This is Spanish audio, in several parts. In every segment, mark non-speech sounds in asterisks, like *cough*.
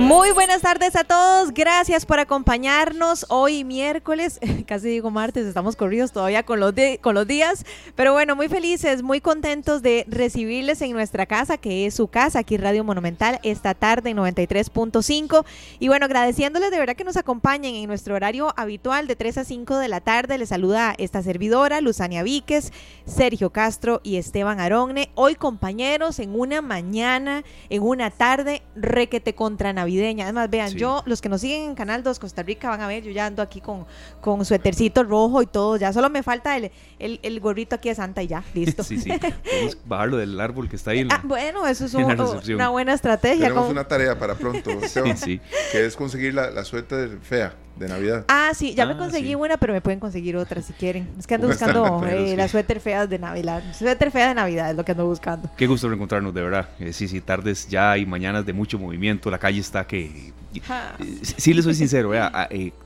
Muy buenas tardes a todos, gracias por acompañarnos hoy miércoles, *laughs* casi digo martes, estamos corridos todavía con los, con los días, pero bueno, muy felices, muy contentos de recibirles en nuestra casa, que es su casa, aquí Radio Monumental, esta tarde en 93.5, y bueno, agradeciéndoles de verdad que nos acompañen en nuestro horario habitual de 3 a 5 de la tarde, les saluda esta servidora, Luzania Víquez, Sergio Castro y Esteban Aronne, hoy compañeros en una mañana, en una tarde, requete contra Navidad Además, vean, yo, los que nos siguen en Canal 2 Costa Rica van a ver, yo ya ando aquí con, con suétercito rojo y todo, ya solo me falta el, el, gorrito aquí de Santa y ya, *laughs* listo. Sí, sí, podemos bajarlo del árbol que está ahí. ah, bueno, eso es una buena estrategia. Tenemos una tarea para pronto, *laughs* sí, que es conseguir la, la suéter fea de Navidad. Ah, sí, ya me ah, conseguí una, pero me pueden conseguir otra si quieren. Es que ando buscando eh, las suéter feas de Navidad. Suéter fea de Navidad es lo que ando buscando. Qué gusto reencontrarnos, de verdad. Eh, sí, sí, tardes ya y mañanas de mucho movimiento. La calle está que... Eh, sí, les soy sincero,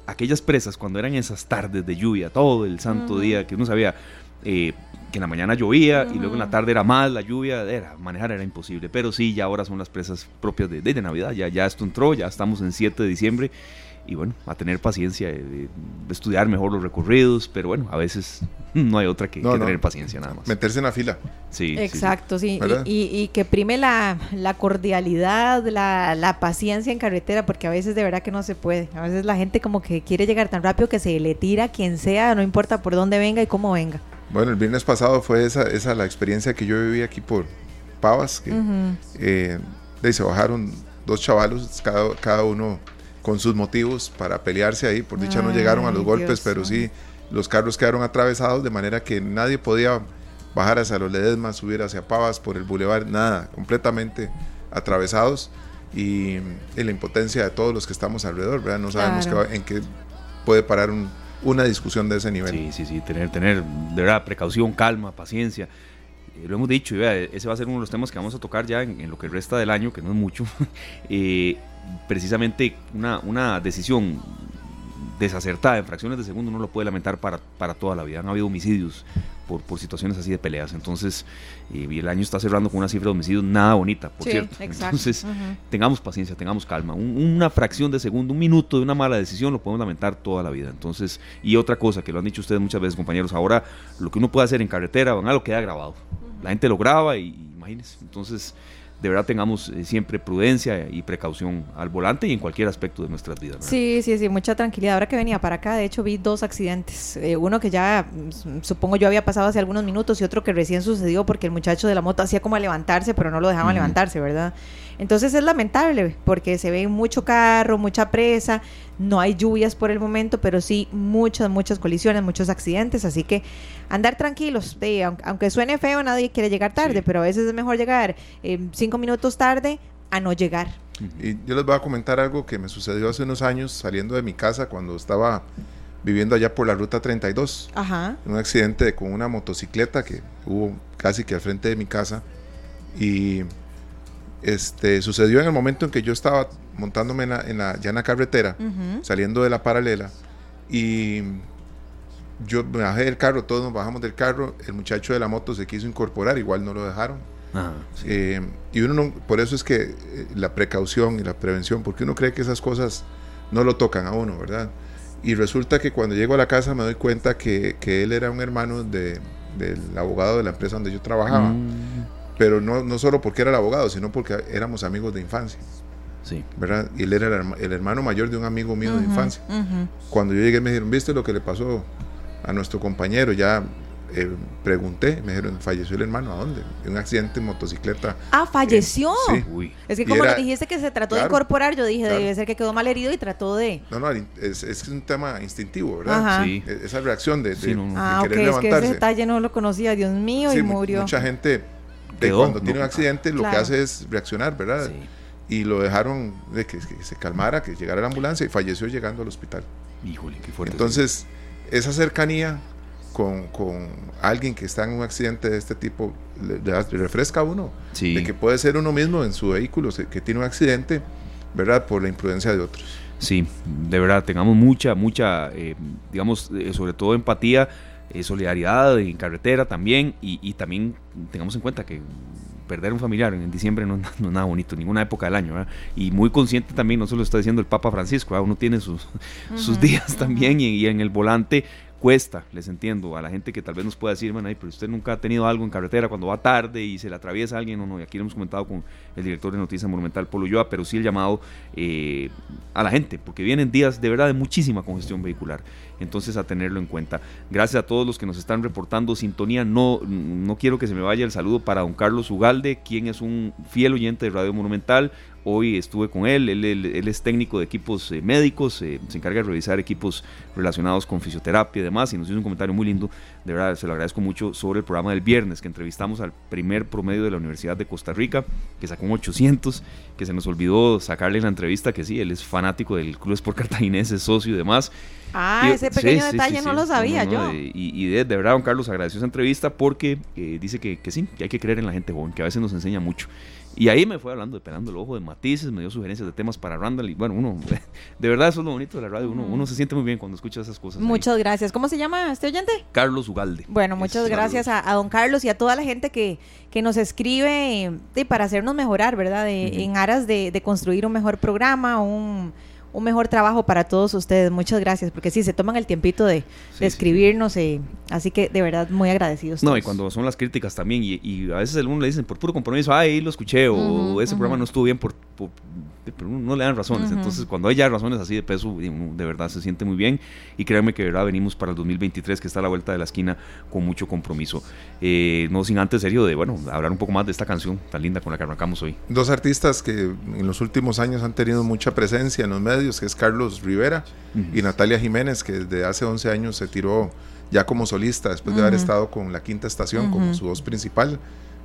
aquellas presas cuando eran esas tardes de lluvia, todo el santo día, que uno sabía que en la mañana llovía y luego en la tarde era más la lluvia, era, manejar era imposible. Pero sí, ya ahora son las presas propias de, de, Navidad. Ya, ya esto entró, ya estamos en 7 de diciembre y bueno, a tener paciencia, de, estudiar mejor los recorridos, pero bueno, a veces *laughs* no hay otra que, tener paciencia nada más. Meterse en la fila. Sí. Exacto, sí. Y, que prime la, cordialidad, la, paciencia en carretera, porque a veces de verdad que no se puede. A veces la gente como que quiere llegar tan rápido que se le tira a quien sea, no importa por dónde venga y cómo venga. Bueno, el viernes pasado fue esa, esa la experiencia que yo viví aquí por Pavas, que eh, se bajaron dos chavalos, cada, cada uno con sus motivos para pelearse ahí. Por dicha no llegaron a los golpes, pero sí los carros quedaron atravesados de manera que nadie podía bajar hacia los Ledesma, subir hacia Pavas por el bulevar, nada, completamente atravesados y, en la impotencia de todos los que estamos alrededor, ¿verdad? No sabemos en qué puede parar una discusión de ese nivel. Sí, sí, sí, tener, tener de verdad precaución, calma, paciencia. Eh, lo hemos dicho, ese va a ser uno de los temas que vamos a tocar ya en, lo que resta del año, que no es mucho. *laughs* eh, precisamente una, una decisión desacertada en fracciones de segundo no lo puede lamentar para, para toda la vida. Han habido homicidios por, por situaciones así de peleas. Entonces, eh, y el año está cerrando con una cifra de homicidios nada bonita, por cierto. Entonces, tengamos paciencia, tengamos calma. una fracción de segundo, un minuto de una mala decisión lo podemos lamentar toda la vida. Entonces, y otra cosa que lo han dicho ustedes muchas veces, compañeros, ahora lo que uno puede hacer en carretera, a lo queda grabado. La gente lo graba y, imagínense. Entonces, de verdad tengamos eh, siempre prudencia y precaución al volante y en cualquier aspecto de nuestras vidas. Sí, sí, sí, mucha tranquilidad. Ahora que venía para acá, de hecho, vi dos accidentes. Eh, uno que ya, mm, supongo yo, había pasado hace algunos minutos y otro que recién sucedió porque el muchacho de la moto hacía como a levantarse, pero no lo dejaba levantarse, ¿verdad? Entonces es lamentable porque se ve mucho carro, mucha presa, no hay lluvias por el momento, pero sí muchas, muchas colisiones, muchos accidentes, así que andar tranquilos, aunque, suene feo, nadie quiere llegar tarde, pero a veces es mejor llegar eh, cinco minutos tarde a no llegar. Y yo les voy a comentar algo que me sucedió hace unos años saliendo de mi casa cuando estaba viviendo allá por la ruta 32. Ajá. Un accidente con una motocicleta que hubo casi que al frente de mi casa y este, sucedió en el momento en que yo estaba montándome en la, en la carretera, saliendo de la paralela, y yo me bajé del carro, todos nos bajamos del carro, el muchacho de la moto se quiso incorporar, igual no lo dejaron. Ah, eh, y uno no, por eso es que eh, la precaución y la prevención, porque uno cree que esas cosas no lo tocan a uno, ¿verdad? Y resulta que cuando llego a la casa me doy cuenta que, que él era un hermano de, del abogado de la empresa donde yo trabajaba. Mm pero no, no solo porque era el abogado, sino porque éramos amigos de infancia. Sí. ¿verdad? Y él era el, hermano mayor de un amigo mío de infancia. Cuando yo llegué me dijeron, ¿viste lo que le pasó a nuestro compañero? Ya eh, pregunté, me dijeron, falleció el hermano, ¿a dónde? En un accidente en motocicleta. Ah, falleció. sí. Es que como dijiste que se trató de incorporar, yo dije, debe ser que quedó mal herido y trató de... No, no, es, es un tema instintivo, ¿verdad? Sí. E, esa reacción de, de, ah, querer levantarse. Es que ese detalle no lo conocía, Dios mío, y murió. Mucha gente cuando tiene un accidente lo que hace es reaccionar, ¿verdad? Y lo dejaron de que, se calmara, que llegara la ambulancia y falleció llegando al hospital. Híjole, qué fuerte. Entonces, esa cercanía con, con, alguien que está en un accidente de este tipo le, refresca a uno de que puede ser uno mismo en su vehículo que tiene un accidente, ¿verdad? Por la imprudencia de otros. Sí, de verdad, tengamos mucha, mucha, eh, digamos, eh, sobre todo empatía eh, solidaridad en carretera también y, también tengamos en cuenta que perder un familiar en diciembre no, es nada bonito, ninguna época del año. Y muy consciente también, no se lo está diciendo el Papa Francisco, uno tiene sus, *laughs* sus días también y, en el volante cuesta, les entiendo, a la gente que tal vez nos pueda decir, bueno, pero usted nunca ha tenido algo en carretera cuando va tarde y se le atraviesa a alguien o no, y aquí lo hemos comentado con el director de Noticias Monumental, Polo Yoa, pero sí el llamado eh, a la gente, porque vienen días de verdad de muchísima congestión vehicular entonces a tenerlo en cuenta. Gracias a todos los que nos están reportando sintonía. No, no quiero que se me vaya el saludo para don Carlos Ugalde, quien es un fiel oyente de Radio Monumental. Hoy estuve con él, él, es técnico de equipos eh, médicos, eh, se encarga de revisar equipos relacionados con fisioterapia y demás, y nos hizo un comentario muy lindo, de verdad se lo agradezco mucho, sobre el programa del viernes, que entrevistamos al primer promedio de la Universidad de Costa Rica, que sacó un 800, que se nos olvidó sacarle la entrevista, que sí, él es fanático del Club Sport Cartaginés, socio y demás, Ah, ese pequeño detalle no lo sabía yo. y, de, verdad, don Carlos, agradeció esa entrevista porque eh, dice que, sí, que hay que creer en la gente joven, que a veces nos enseña mucho. Y ahí me fue hablando, pelando el ojo de matices, me dio sugerencias de temas para Randall. Y bueno, uno, *laughs* de verdad, eso es lo bonito de la radio. Uno, uno se siente muy bien cuando escucha esas cosas. Muchas gracias. ¿Cómo se llama este oyente? Carlos Ugalde. Bueno, muchas gracias a, don Carlos y a toda la gente que, que nos escribe para hacernos mejorar, ¿verdad? En aras de, de construir un mejor programa, un un mejor trabajo para todos ustedes. Muchas gracias, porque sí, se toman el tiempito de, escribirnos, eh, así que de verdad muy agradecidos. No, y cuando son las críticas también, y, a veces algunos le dicen por puro compromiso, ay, lo escuché, o ese programa no estuvo bien por pero no le dan razones. Entonces, cuando hay ya razones así de peso, de verdad se siente muy bien. Y créanme que de verdad venimos para el 2023, que está a la vuelta de la esquina, con mucho compromiso. Eh, no sin antes, serio, de bueno, hablar un poco más de esta canción tan linda con la que arrancamos hoy. Dos artistas que en los últimos años han tenido mucha presencia en los medios, que es Carlos Rivera y Natalia Jiménez, que desde hace 11 años se tiró ya como solista, después de haber estado con la quinta estación como su voz principal.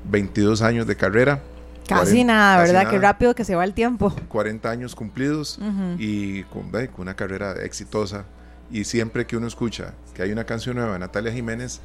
22 años de carrera Casi nada, ¿verdad? Qué rápido que se va el tiempo. 40 años cumplidos y con, una carrera exitosa. Y siempre que uno escucha que hay una canción nueva de Natalia Jiménez,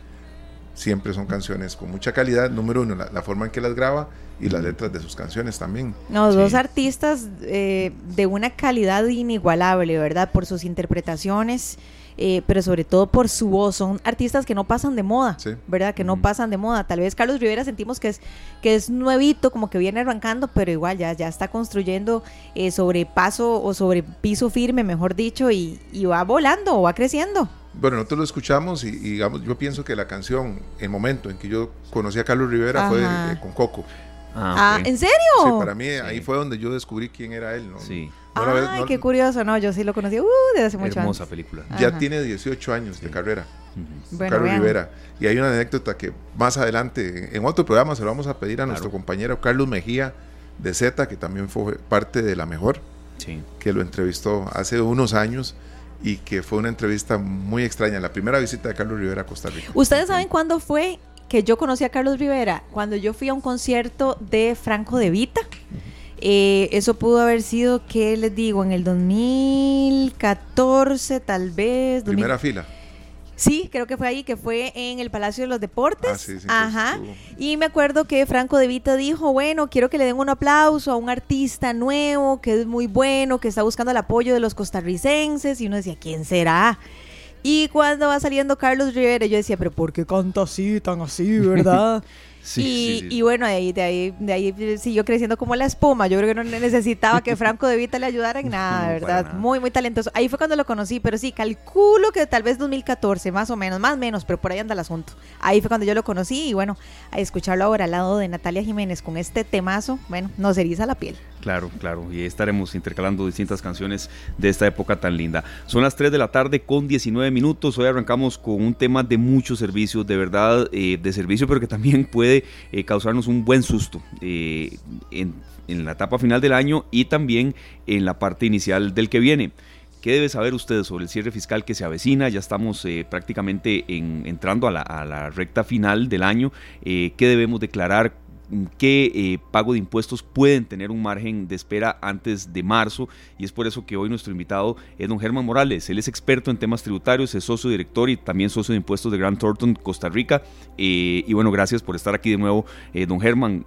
siempre son canciones con mucha calidad. Número uno, la, forma en que las graba y las letras de sus canciones también. No, dos artistas eh, de una calidad inigualable, ¿verdad? Por sus interpretaciones eh, pero sobre todo por su voz. Son artistas que no pasan de moda, ¿verdad? Que no pasan de moda. Tal vez Carlos Rivera sentimos que es, que es nuevito, como que viene arrancando, pero igual ya, ya está construyendo eh, sobre paso o sobre piso firme, mejor dicho, y, va volando o va creciendo. Bueno, nosotros lo escuchamos y, digamos, yo pienso que la canción, el momento en que yo conocí a Carlos Rivera fue eh, con Coco. Ah, ah ¿en serio? Sí, para mí ahí fue donde yo descubrí quién era él, ¿no? Sí. Ay, qué curioso, no, yo sí lo conocí uh, desde hace mucho Hermosa película. Ya tiene 18 años de carrera. Carlos Rivera. Y hay una anécdota que más adelante, en otro programa, se lo vamos a pedir a nuestro compañero Carlos Mejía de Z, que también fue parte de La Mejor, que lo entrevistó hace unos años y que fue una entrevista muy extraña, la primera visita de Carlos Rivera a Costa Rica. ¿Ustedes saben cuándo fue que yo conocí a Carlos Rivera? Cuando yo fui a un concierto de Franco de Vita. Eh, eso pudo haber sido, ¿qué les digo? En el 2014, tal vez. Primera fila. Sí, creo que fue ahí, que fue en el Palacio de los Deportes. Ah, sí, sí, Ajá. Y me acuerdo que Franco De Vita dijo, bueno, quiero que le den un aplauso a un artista nuevo, que es muy bueno, que está buscando el apoyo de los costarricenses. Y uno decía, ¿quién será? Y cuando va saliendo Carlos Rivera, yo decía, pero ¿por qué canta así, tan así, *laughs* verdad? Y, bueno, de ahí, de ahí, de ahí siguió creciendo como la espuma. Yo creo que no necesitaba que *laughs* Franco De Vita le ayudara en nada, ¿verdad? Muy, muy talentoso. Ahí fue cuando lo conocí, pero sí, calculo que tal vez 2014, más o menos, más o menos, pero por ahí anda el asunto. Ahí fue cuando yo lo conocí y bueno, a escucharlo ahora al lado de Natalia Jiménez con este temazo, bueno, nos eriza la piel. Claro, claro, y estaremos intercalando distintas canciones de esta época tan linda. Son las 3 de la tarde con 19 minutos. Hoy arrancamos con un tema de muchos servicios, de verdad, eh, de servicio, pero que también puede eh, causarnos un buen susto eh, en, la etapa final del año y también en la parte inicial del que viene. ¿Qué debe saber usted sobre el cierre fiscal que se avecina? Ya estamos prácticamente entrando a la, recta final del año. ¿Qué debemos declarar? Qué eh, pago de impuestos pueden tener un margen de espera antes de marzo y es por eso que hoy nuestro invitado es don Germán Morales. Él es experto en temas tributarios, es socio director y también socio de impuestos de Grand Thornton, Costa Rica. Eh, y bueno, gracias por estar aquí de nuevo, eh, don Germán.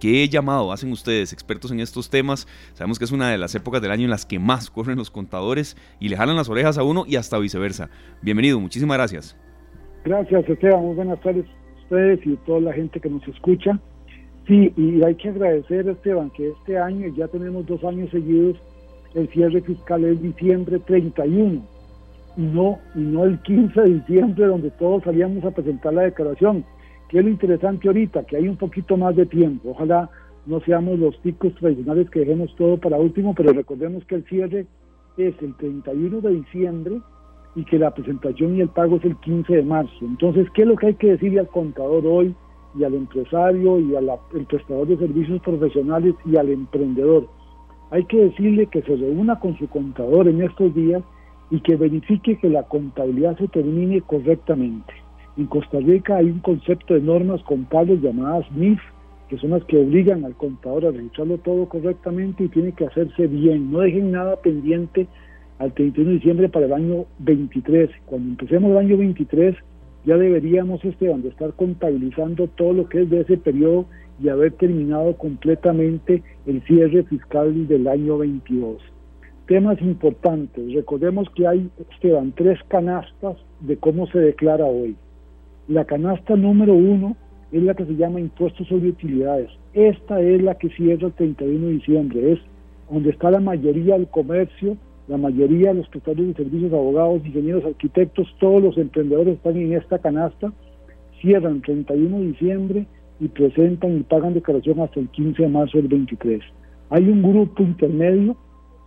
¿Qué llamado hacen ustedes, expertos en estos temas? Sabemos que es una de las épocas del año en las que más corren los contadores y le jalan las orejas a uno y hasta viceversa. Bienvenido, muchísimas gracias. Gracias, Esteban. Muy buenas tardes ustedes y toda la gente que nos escucha. Sí, y hay que agradecer, Esteban, que este año, ya tenemos dos años seguidos, el cierre fiscal es diciembre 31 y no, y no el 15 de diciembre donde todos salíamos a presentar la declaración. Que es lo interesante ahorita, que hay un poquito más de tiempo. Ojalá no seamos los ticos tradicionales que dejemos todo para último, pero recordemos que el cierre es el 31 de diciembre y que la presentación y el pago es el 15 de marzo. Entonces, ¿qué es lo que hay que decirle al contador hoy y al empresario y al prestador de servicios profesionales y al emprendedor? Hay que decirle que se reúna con su contador en estos días y que verifique que la contabilidad se termine correctamente. En Costa Rica hay un concepto de normas contables llamadas MIF, que son las que obligan al contador a registrarlo todo correctamente y tiene que hacerse bien. No dejen nada pendiente al 31 de diciembre para el año 23. Cuando empecemos el año 23 ya deberíamos, Esteban, de estar contabilizando todo lo que es de ese periodo y haber terminado completamente el cierre fiscal del año 22. Temas importantes. Recordemos que hay, Esteban, tres canastas de cómo se declara hoy. La canasta número uno es la que se llama impuestos sobre utilidades. Esta es la que cierra el 31 de diciembre. Es donde está la mayoría del comercio, la mayoría de los prestadores de servicios, abogados, ingenieros, arquitectos, todos los emprendedores están en esta canasta. Cierran el 31 de diciembre y presentan y pagan declaración hasta el 15 de marzo del 23. Hay un grupo intermedio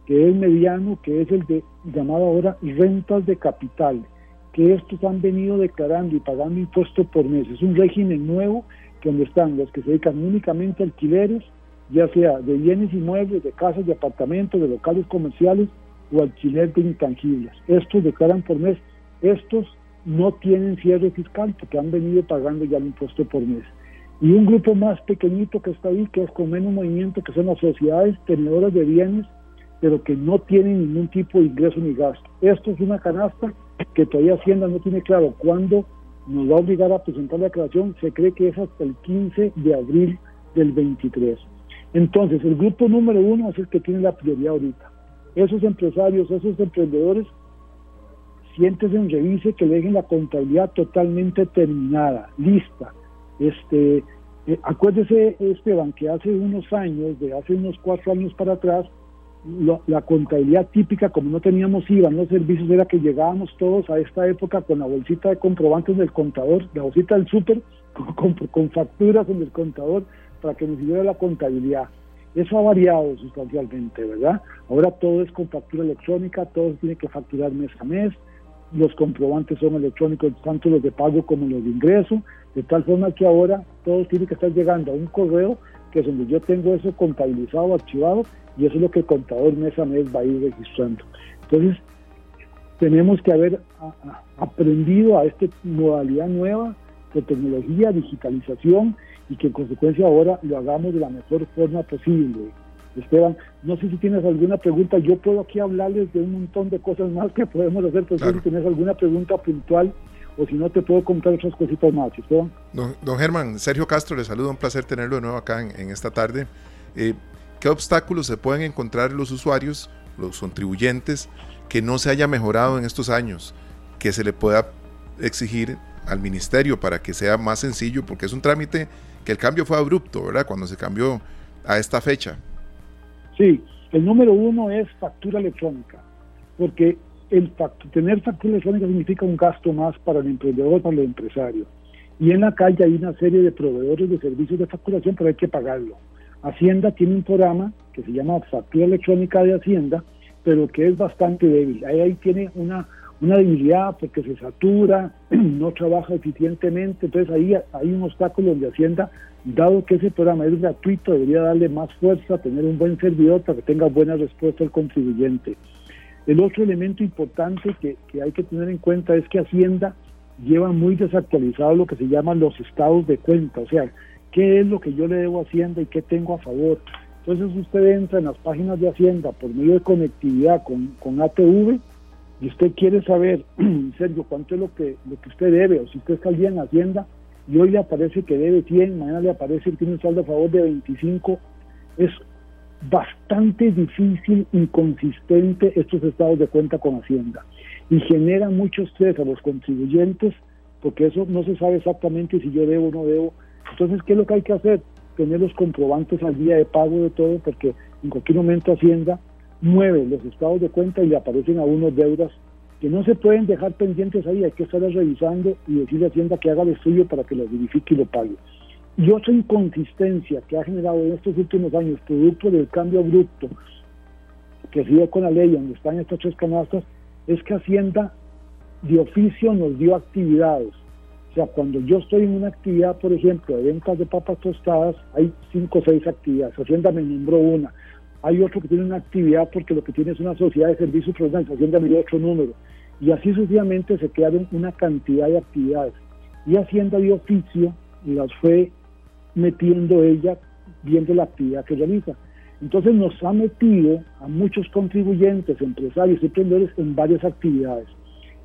que es mediano, que es el de llamado ahora rentas de capital, que estos han venido declarando y pagando impuestos por mes. Es un régimen nuevo donde están los que se dedican únicamente a alquileres, ya sea de bienes inmuebles, de casas, de apartamentos, de locales comerciales o alquiler de intangibles. Estos declaran por mes. Estos no tienen cierre fiscal porque han venido pagando ya el impuesto por mes y un grupo más pequeñito que está ahí, que es con menos movimiento, que son las sociedades tenedoras de bienes, pero que no tienen ningún tipo de ingreso ni gasto. Esto es una canasta que todavía Hacienda no tiene claro cuándo nos va a obligar a presentar la declaración. Se cree que es hasta el 15 de abril del 23. Entonces, el grupo número uno es el que tiene la prioridad ahorita. Esos empresarios, esos emprendedores, siéntese en revise que le dejen la contabilidad totalmente terminada, lista este, eh, acuérdese, Esteban, que hace unos años, de hace unos cuatro años para atrás, la contabilidad típica, como no teníamos IVA los servicios, era que llegábamos todos a esta época con la bolsita de comprobantes del contador, la bolsita del súper, *laughs* con, facturas en el contador para que nos hiciera la contabilidad. Eso ha variado sustancialmente, ¿verdad? Ahora todo es con factura electrónica, todo tiene que facturar mes a mes, los comprobantes son electrónicos, tanto los de pago como los de ingreso, de tal forma que ahora todo tiene que estar llegando a un correo que es donde yo tengo eso contabilizado, archivado, y eso es lo que el contador mes a mes va a ir registrando. Entonces, tenemos que haber aprendido a esta modalidad nueva de tecnología, digitalización, y que en consecuencia ahora lo hagamos de la mejor forma posible. Esteban, no sé si tienes alguna pregunta, yo puedo aquí hablarles de un montón de cosas más que podemos hacer, pero si tienes alguna pregunta puntual o si no te puedo contar otras cositas más. Esteban. Don, don Germán, Sergio Castro, le saludo, un placer tenerlo de nuevo acá en, esta tarde. Eh, ¿Qué obstáculos se pueden encontrar los usuarios, los contribuyentes, que no se haya mejorado en estos años, que se le pueda exigir al ministerio para que sea más sencillo, porque es un trámite que el cambio fue abrupto, ¿verdad? Cuando se cambió a esta fecha. Sí, el número uno es factura electrónica, porque el tener factura electrónica significa un gasto más para el emprendedor, para el empresario. Y en la calle hay una serie de proveedores de servicios de facturación, pero hay que pagarlo. Hacienda tiene un programa que se llama Factura Electrónica de Hacienda, pero que es bastante débil. Ahí, ahí tiene una, una debilidad porque se satura, *clears throat* no trabaja eficientemente, entonces ahí hay un obstáculo donde Hacienda dado que ese programa es gratuito, debería darle más fuerza, tener un buen servidor para que tenga buena respuesta al contribuyente. El otro elemento importante que, hay que tener en cuenta es que Hacienda lleva muy desactualizado lo que se llaman los estados de cuenta, o sea, qué es lo que yo le debo a Hacienda y qué tengo a favor. Entonces usted entra en las páginas de Hacienda por medio de conectividad con, con ATV y usted quiere saber, *clears throat* Sergio, cuánto es lo que, lo que usted debe o si usted está al día en Hacienda, y hoy le aparece que debe 100, mañana le aparece que tiene un saldo a favor de 25, es bastante difícil, inconsistente estos estados de cuenta con Hacienda y genera mucho estrés a los contribuyentes porque eso no se sabe exactamente si yo debo o no debo. Entonces, ¿qué es lo que hay que hacer? Tener los comprobantes al día de pago de todo, porque en cualquier momento Hacienda mueve los estados de cuenta y le aparecen a unos deudas que no se pueden dejar pendientes ahí, hay que estar revisando y decirle a Hacienda que haga lo suyo para que lo verifique y lo pague. Y otra inconsistencia que ha generado en estos últimos años, producto del cambio abrupto que se dio con la ley donde están estas tres canastas, es que Hacienda de oficio nos dio actividades. O sea, cuando yo estoy en una actividad, por ejemplo, de ventas de papas tostadas, hay cinco o seis actividades. Hacienda me nombró una. Hay otro que tiene una actividad porque lo que tiene es una sociedad de servicios. Hacienda me dio otro número. Y así sucesivamente se quedaron una cantidad de actividades. Y Hacienda de oficio las fue metiendo ella viendo la actividad que realiza. Entonces nos ha metido a muchos contribuyentes, empresarios emprendedores en varias actividades.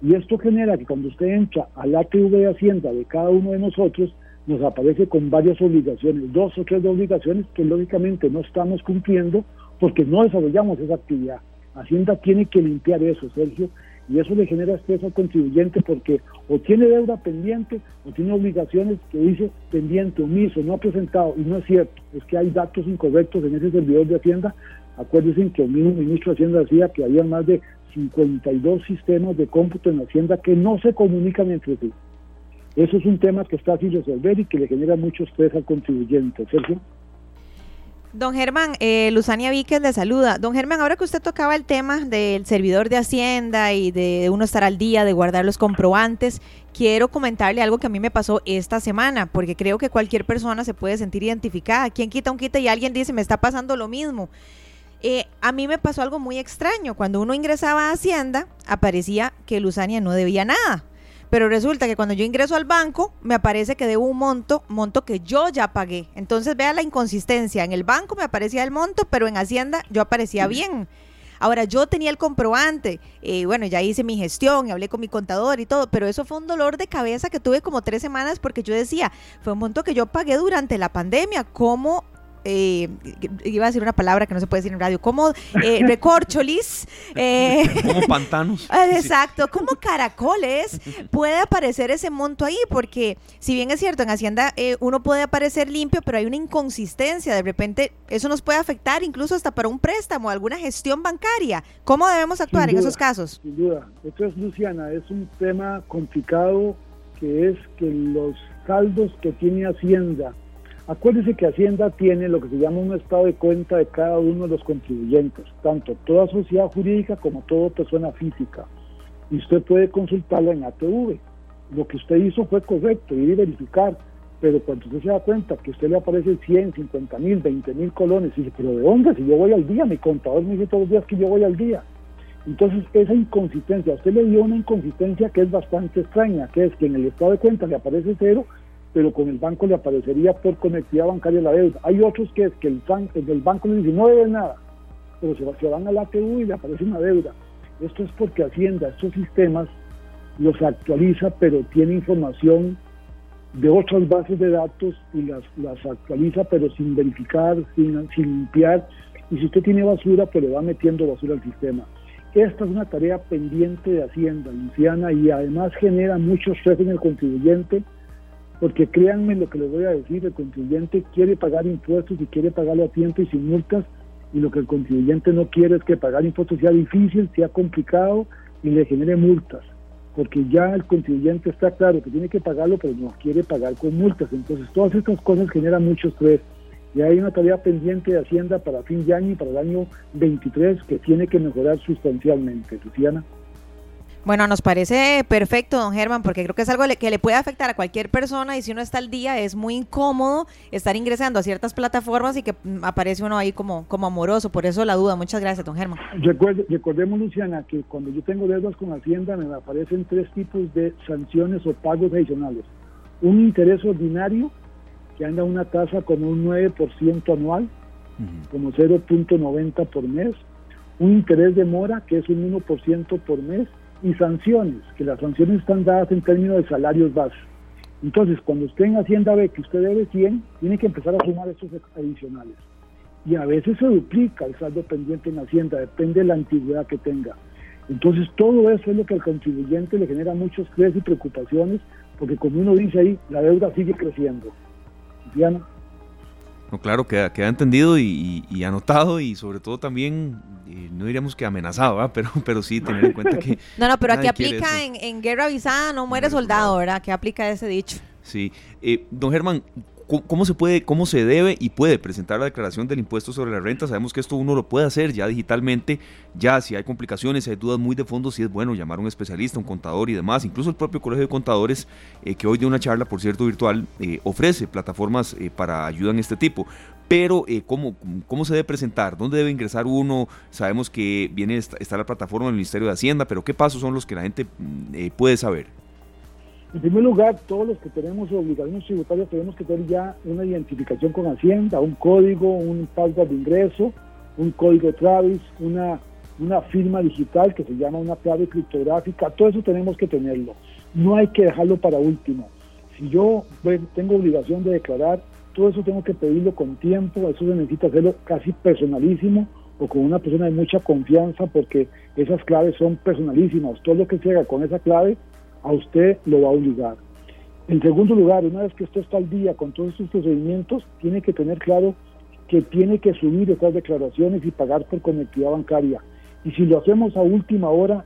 Y esto genera que cuando usted entra al ATV de Hacienda de cada uno de nosotros, nos aparece con varias obligaciones, dos o tres obligaciones que lógicamente no estamos cumpliendo porque no desarrollamos esa actividad. Hacienda tiene que limpiar eso, Sergio, y eso le genera estrés al contribuyente porque o tiene deuda pendiente o tiene obligaciones que dice pendiente, omiso, no ha presentado, y no es cierto, es que hay datos incorrectos en ese servidor de Hacienda. Acuérdense que el mismo ministro de Hacienda decía que había más de 52 sistemas de cómputo en Hacienda que no se comunican entre sí. Eso es un tema que está sin resolver y que le genera mucho estrés al contribuyente, Sergio. Don Germán, eh, Luzania Víquez le saluda. Don Germán, ahora que usted tocaba el tema del servidor de Hacienda y de uno estar al día, de guardar los comprobantes, quiero comentarle algo que a mí me pasó esta semana, porque creo que cualquier persona se puede sentir identificada. ¿Quién quita un quita y alguien dice, me está pasando lo mismo? Eh, a mí me pasó algo muy extraño. Cuando uno ingresaba a Hacienda, aparecía que Luzania no debía nada. Pero resulta que cuando yo ingreso al banco, me aparece que debo un monto, monto que yo ya pagué. Entonces vea la inconsistencia. En el banco me aparecía el monto, pero en Hacienda yo aparecía bien. Ahora, yo tenía el comprobante, eh, bueno, ya hice mi gestión, y hablé con mi contador y todo, pero eso fue un dolor de cabeza que tuve como tres semanas porque yo decía, fue un monto que yo pagué durante la pandemia, ¿cómo eh, iba a decir una palabra que no se puede decir en radio, como eh, recorcholis. *laughs* Eh, como pantanos. *laughs* Exacto, como caracoles puede aparecer ese monto ahí, porque si bien es cierto, en Hacienda eh, uno puede aparecer limpio, pero hay una inconsistencia, de repente eso nos puede afectar incluso hasta para un préstamo, alguna gestión bancaria. ¿Cómo debemos actuar en esos casos? Sin duda, esto es Luciana, es un tema complicado que es que los saldos que tiene Hacienda Acuérdese que Hacienda tiene lo que se llama un estado de cuenta de cada uno de los contribuyentes, tanto toda sociedad jurídica como toda persona física. Y usted puede consultarlo en ATV. Lo que usted hizo fue correcto, ir y verificar, pero cuando usted se da cuenta que usted le aparece 100, 50 mil, 20 mil colones, y dice, pero ¿de dónde? Si yo voy al día, mi contador me dice todos los días que yo voy al día. Entonces, esa inconsistencia, usted le dio una inconsistencia que es bastante extraña, que es que en el estado de cuenta le aparece cero pero con el banco le aparecería por conectividad bancaria la deuda. Hay otros que es que el, el banco le dice no debe nada, pero se, se van al ATU y le aparece una deuda. Esto es porque Hacienda estos sistemas los actualiza, pero tiene información de otras bases de datos y las, las actualiza, pero sin verificar, sin, sin limpiar. Y si usted tiene basura, pues le va metiendo basura al sistema. Esta es una tarea pendiente de Hacienda, Luciana, y además genera mucho estrés en el contribuyente porque créanme lo que les voy a decir, el contribuyente quiere pagar impuestos y quiere pagarlo a tiempo y sin multas, y lo que el contribuyente no quiere es que pagar impuestos sea difícil, sea complicado y le genere multas, porque ya el contribuyente está claro que tiene que pagarlo, pero no quiere pagar con multas. Entonces todas estas cosas generan mucho estrés. Y hay una tarea pendiente de Hacienda para fin de año y para el año 23 que tiene que mejorar sustancialmente. Luciana. Bueno, nos parece perfecto, don Germán, porque creo que es algo que le puede afectar a cualquier persona y si uno está al día es muy incómodo estar ingresando a ciertas plataformas y que mm, aparece uno ahí como, como amoroso. Por eso la duda. Muchas gracias, don Germán. recordemos, Luciana, que cuando yo tengo deudas con Hacienda me aparecen tres tipos de sanciones o pagos adicionales. Un interés ordinario, que anda una tasa como un 9% anual, como 0.90 por mes. Un interés de mora, que es un 1% por mes y sanciones, que las sanciones están dadas en términos de salarios base. Entonces, cuando usted en Hacienda ve que usted debe 100, tiene que empezar a sumar estos adicionales. Y a veces se duplica el saldo pendiente en Hacienda, depende de la antigüedad que tenga. Entonces, todo eso es lo que al contribuyente le genera mucho estrés y preocupaciones, porque como uno dice ahí, la deuda sigue creciendo. Diana. No, claro, queda, queda entendido y, anotado y sobre todo también, eh, no diríamos que amenazado, *laughs* pero, pero sí tener en cuenta que... *laughs* no, no, pero aquí aplica en, en, guerra avisada, no muere soldado, ¿verdad? Que aplica ese dicho. Sí. Eh, don Germán, ¿Cómo se puede, cómo se debe y puede presentar la declaración del impuesto sobre la renta? Sabemos que esto uno lo puede hacer ya digitalmente, ya si hay complicaciones, si hay dudas muy de fondo, si es bueno llamar a un especialista, un contador y demás. Incluso el propio Colegio de Contadores, eh, que hoy de una charla, por cierto, virtual, eh, ofrece plataformas eh, para ayuda en este tipo. Pero, ¿cómo, ¿cómo se debe presentar? ¿Dónde debe ingresar uno? Sabemos que viene está la plataforma del Ministerio de Hacienda, pero ¿qué pasos son los que la gente mm, puede saber? En primer lugar, todos los que tenemos obligaciones tributarias tenemos que tener ya una identificación con Hacienda, un código, un password de ingreso, un código Travis, una, una firma digital que se llama una clave criptográfica, todo eso tenemos que tenerlo. No hay que dejarlo para último. Si yo tengo obligación de declarar, todo eso tengo que pedirlo con tiempo, eso se necesita hacerlo casi personalísimo o con una persona de mucha confianza porque esas claves son personalísimas. Todo lo que se haga con esa clave a usted lo va a obligar. En segundo lugar, una vez que usted está al día con todos estos procedimientos, tiene que tener claro que tiene que subir estas declaraciones y pagar por conectividad bancaria. Y si lo hacemos a última hora,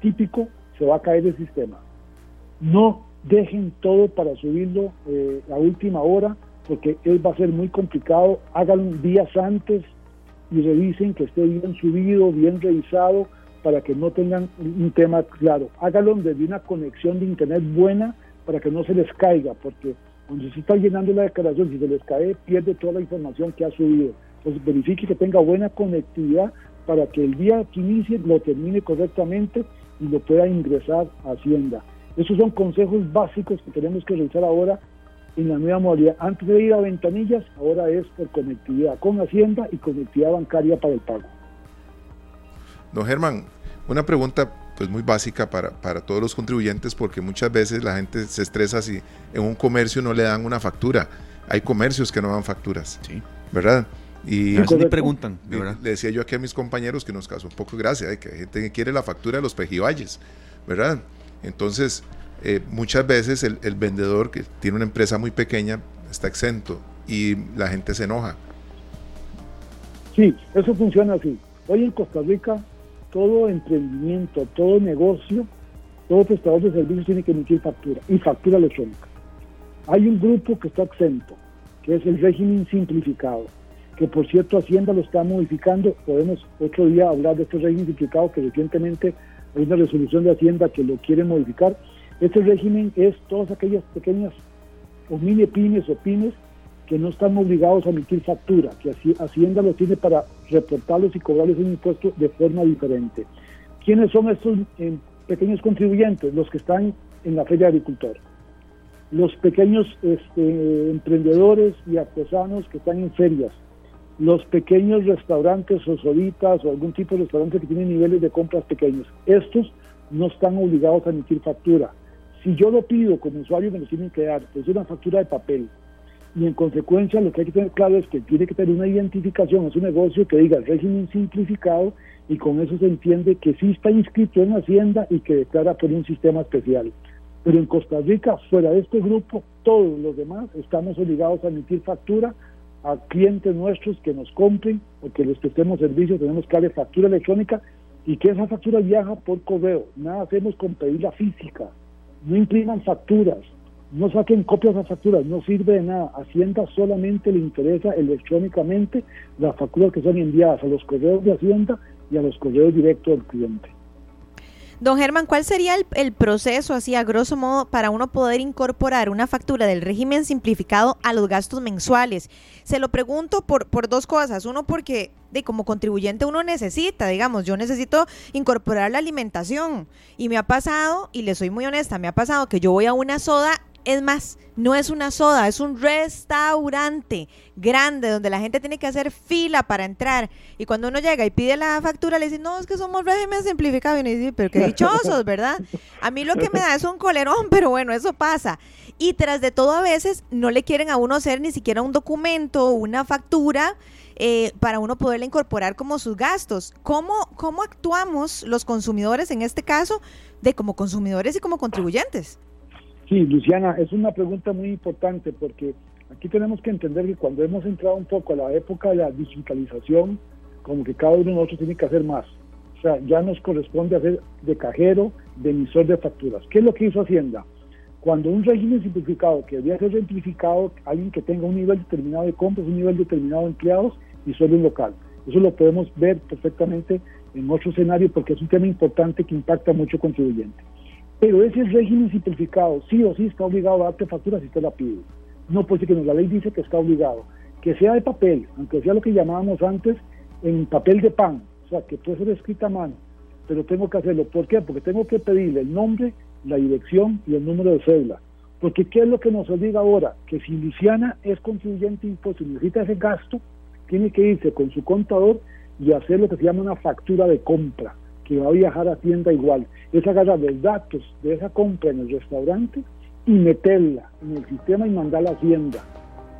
típico, se va a caer el sistema. No dejen todo para subirlo eh, a última hora, porque él va a ser muy complicado. Háganlo días antes y revisen que esté bien subido, bien revisado, para que no tengan un tema claro. Hágalo desde una conexión de internet buena para que no se les caiga, porque cuando se está llenando la declaración, si se les cae, pierde toda la información que ha subido. Entonces verifique que tenga buena conectividad para que el día que inicie lo termine correctamente y lo pueda ingresar a Hacienda. Esos son consejos básicos que tenemos que realizar ahora en la nueva modalidad. Antes de ir a ventanillas, ahora es por conectividad con Hacienda y conectividad bancaria para el pago. Don Germán, una pregunta pues muy básica para, para, todos los contribuyentes porque muchas veces la gente se estresa si en un comercio no le dan una factura. Hay comercios que no dan facturas, sí. ¿verdad? Y a preguntan, ¿verdad? Le decía yo aquí a mis compañeros que nos causó un poco de gracia, que hay gente que quiere la factura de los pejibayes, ¿verdad? Entonces, eh, muchas veces el, el vendedor que tiene una empresa muy pequeña está exento y la gente se enoja. Sí, eso funciona así. Hoy en Costa Rica todo emprendimiento, todo negocio, todo prestador de servicios tiene que emitir factura y factura electrónica. Hay un grupo que está exento, que es el régimen simplificado, que por cierto Hacienda lo está modificando. Podemos otro día hablar de este régimen simplificado que recientemente hay una resolución de Hacienda que lo quiere modificar. Este régimen es todas aquellas pequeñas o mini pymes o pymes que no están obligados a emitir factura, que Hacienda lo tiene para reportarlos y cobrarles un impuesto de forma diferente. ¿Quiénes son estos eh, pequeños contribuyentes? Los que están en la Feria de Agricultor. Los pequeños este, emprendedores y artesanos que están en ferias. Los pequeños restaurantes o solitas o algún tipo de restaurante que tienen niveles de compras pequeños. Estos no están obligados a emitir factura. Si yo lo pido como usuario me lo tienen que dar, es una factura de papel y en consecuencia lo que hay que tener claro es que tiene que tener una identificación, es un negocio que diga régimen simplificado y con eso se entiende que sí está inscrito en Hacienda y que declara por un sistema especial. Pero en Costa Rica, fuera de este grupo, todos los demás estamos obligados a emitir factura a clientes nuestros que nos compren o que les prestemos servicio, tenemos que darle factura electrónica y que esa factura viaja por correo. Nada hacemos con pedirla física. No impriman facturas, no saquen copias de facturas, no sirve de nada. Hacienda solamente le interesa electrónicamente las facturas que son enviadas a los correos de Hacienda y a los correos directos del cliente. Don Germán, ¿cuál sería el, proceso, así a grosso modo, para uno poder incorporar una factura del régimen simplificado a los gastos mensuales? Se lo pregunto por, por dos cosas. Uno, porque de como contribuyente uno necesita, digamos, yo necesito incorporar la alimentación. Y me ha pasado, y le soy muy honesta, me ha pasado que yo voy a una soda es más, no es una soda, es un restaurante grande donde la gente tiene que hacer fila para entrar. Y cuando uno llega y pide la factura, le dicen, no, es que somos régimen simplificado. Y uno dice, pero qué *laughs* dichosos, ¿verdad? A mí lo que me da es un colerón, pero bueno, eso pasa. Y tras de todo, a veces no le quieren a uno hacer ni siquiera un documento, una factura. Eh, para uno poderla incorporar como sus gastos. ¿Cómo, ¿Cómo actuamos los consumidores en este caso de como consumidores y como contribuyentes? Sí, Luciana, es una pregunta muy importante porque aquí tenemos que entender que cuando hemos entrado un poco a la época de la digitalización, como que cada uno de nosotros tiene que hacer más. O sea, ya nos corresponde hacer de cajero, de emisor de facturas. ¿Qué es lo que hizo Hacienda? Cuando un régimen simplificado, que debía ser simplificado, alguien que tenga un nivel determinado de compras, un nivel determinado de empleados y sueldo local. Eso lo podemos ver perfectamente en otro escenario porque es un tema importante que impacta mucho contribuyente. Pero ese régimen simplificado sí o sí está obligado a darte factura si usted la pide. No puede ser que la ley dice que está obligado. Que sea de papel, aunque sea lo que llamábamos antes en papel de pan, o sea, que puede ser escrita a mano, pero tengo que hacerlo. ¿Por qué? Porque tengo que pedirle el nombre, la dirección y el número de cédula. Porque ¿qué es lo que nos obliga ahora? Que si Luciana es contribuyente impuesto y necesita ese gasto, tiene que irse con su contador y hacer lo que se llama una factura de compra, que va a viajar a tienda igual. Es agarrar los datos de esa compra en el restaurante y meterla en el sistema y mandarla a Hacienda.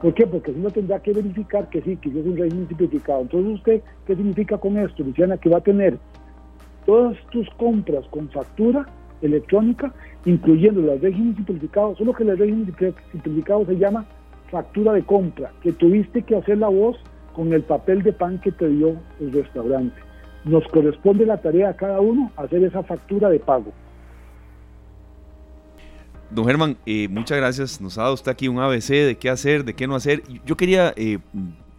¿Por qué? Porque si no tendrá que verificar que sí, que es un régimen simplificado. Entonces, ¿usted qué significa con esto, Luciana? Que va a tener todas tus compras con factura electrónica, incluyendo el régimen simplificado, solo que el régimen simplificado se llama factura de compra, que tuviste que hacer la voz con el papel de pan que te dio el restaurante. Nos corresponde la tarea a cada uno hacer esa factura de pago. Don Germán, eh, muchas gracias. Nos ha dado usted aquí un ABC de qué hacer, de qué no hacer. Yo quería eh,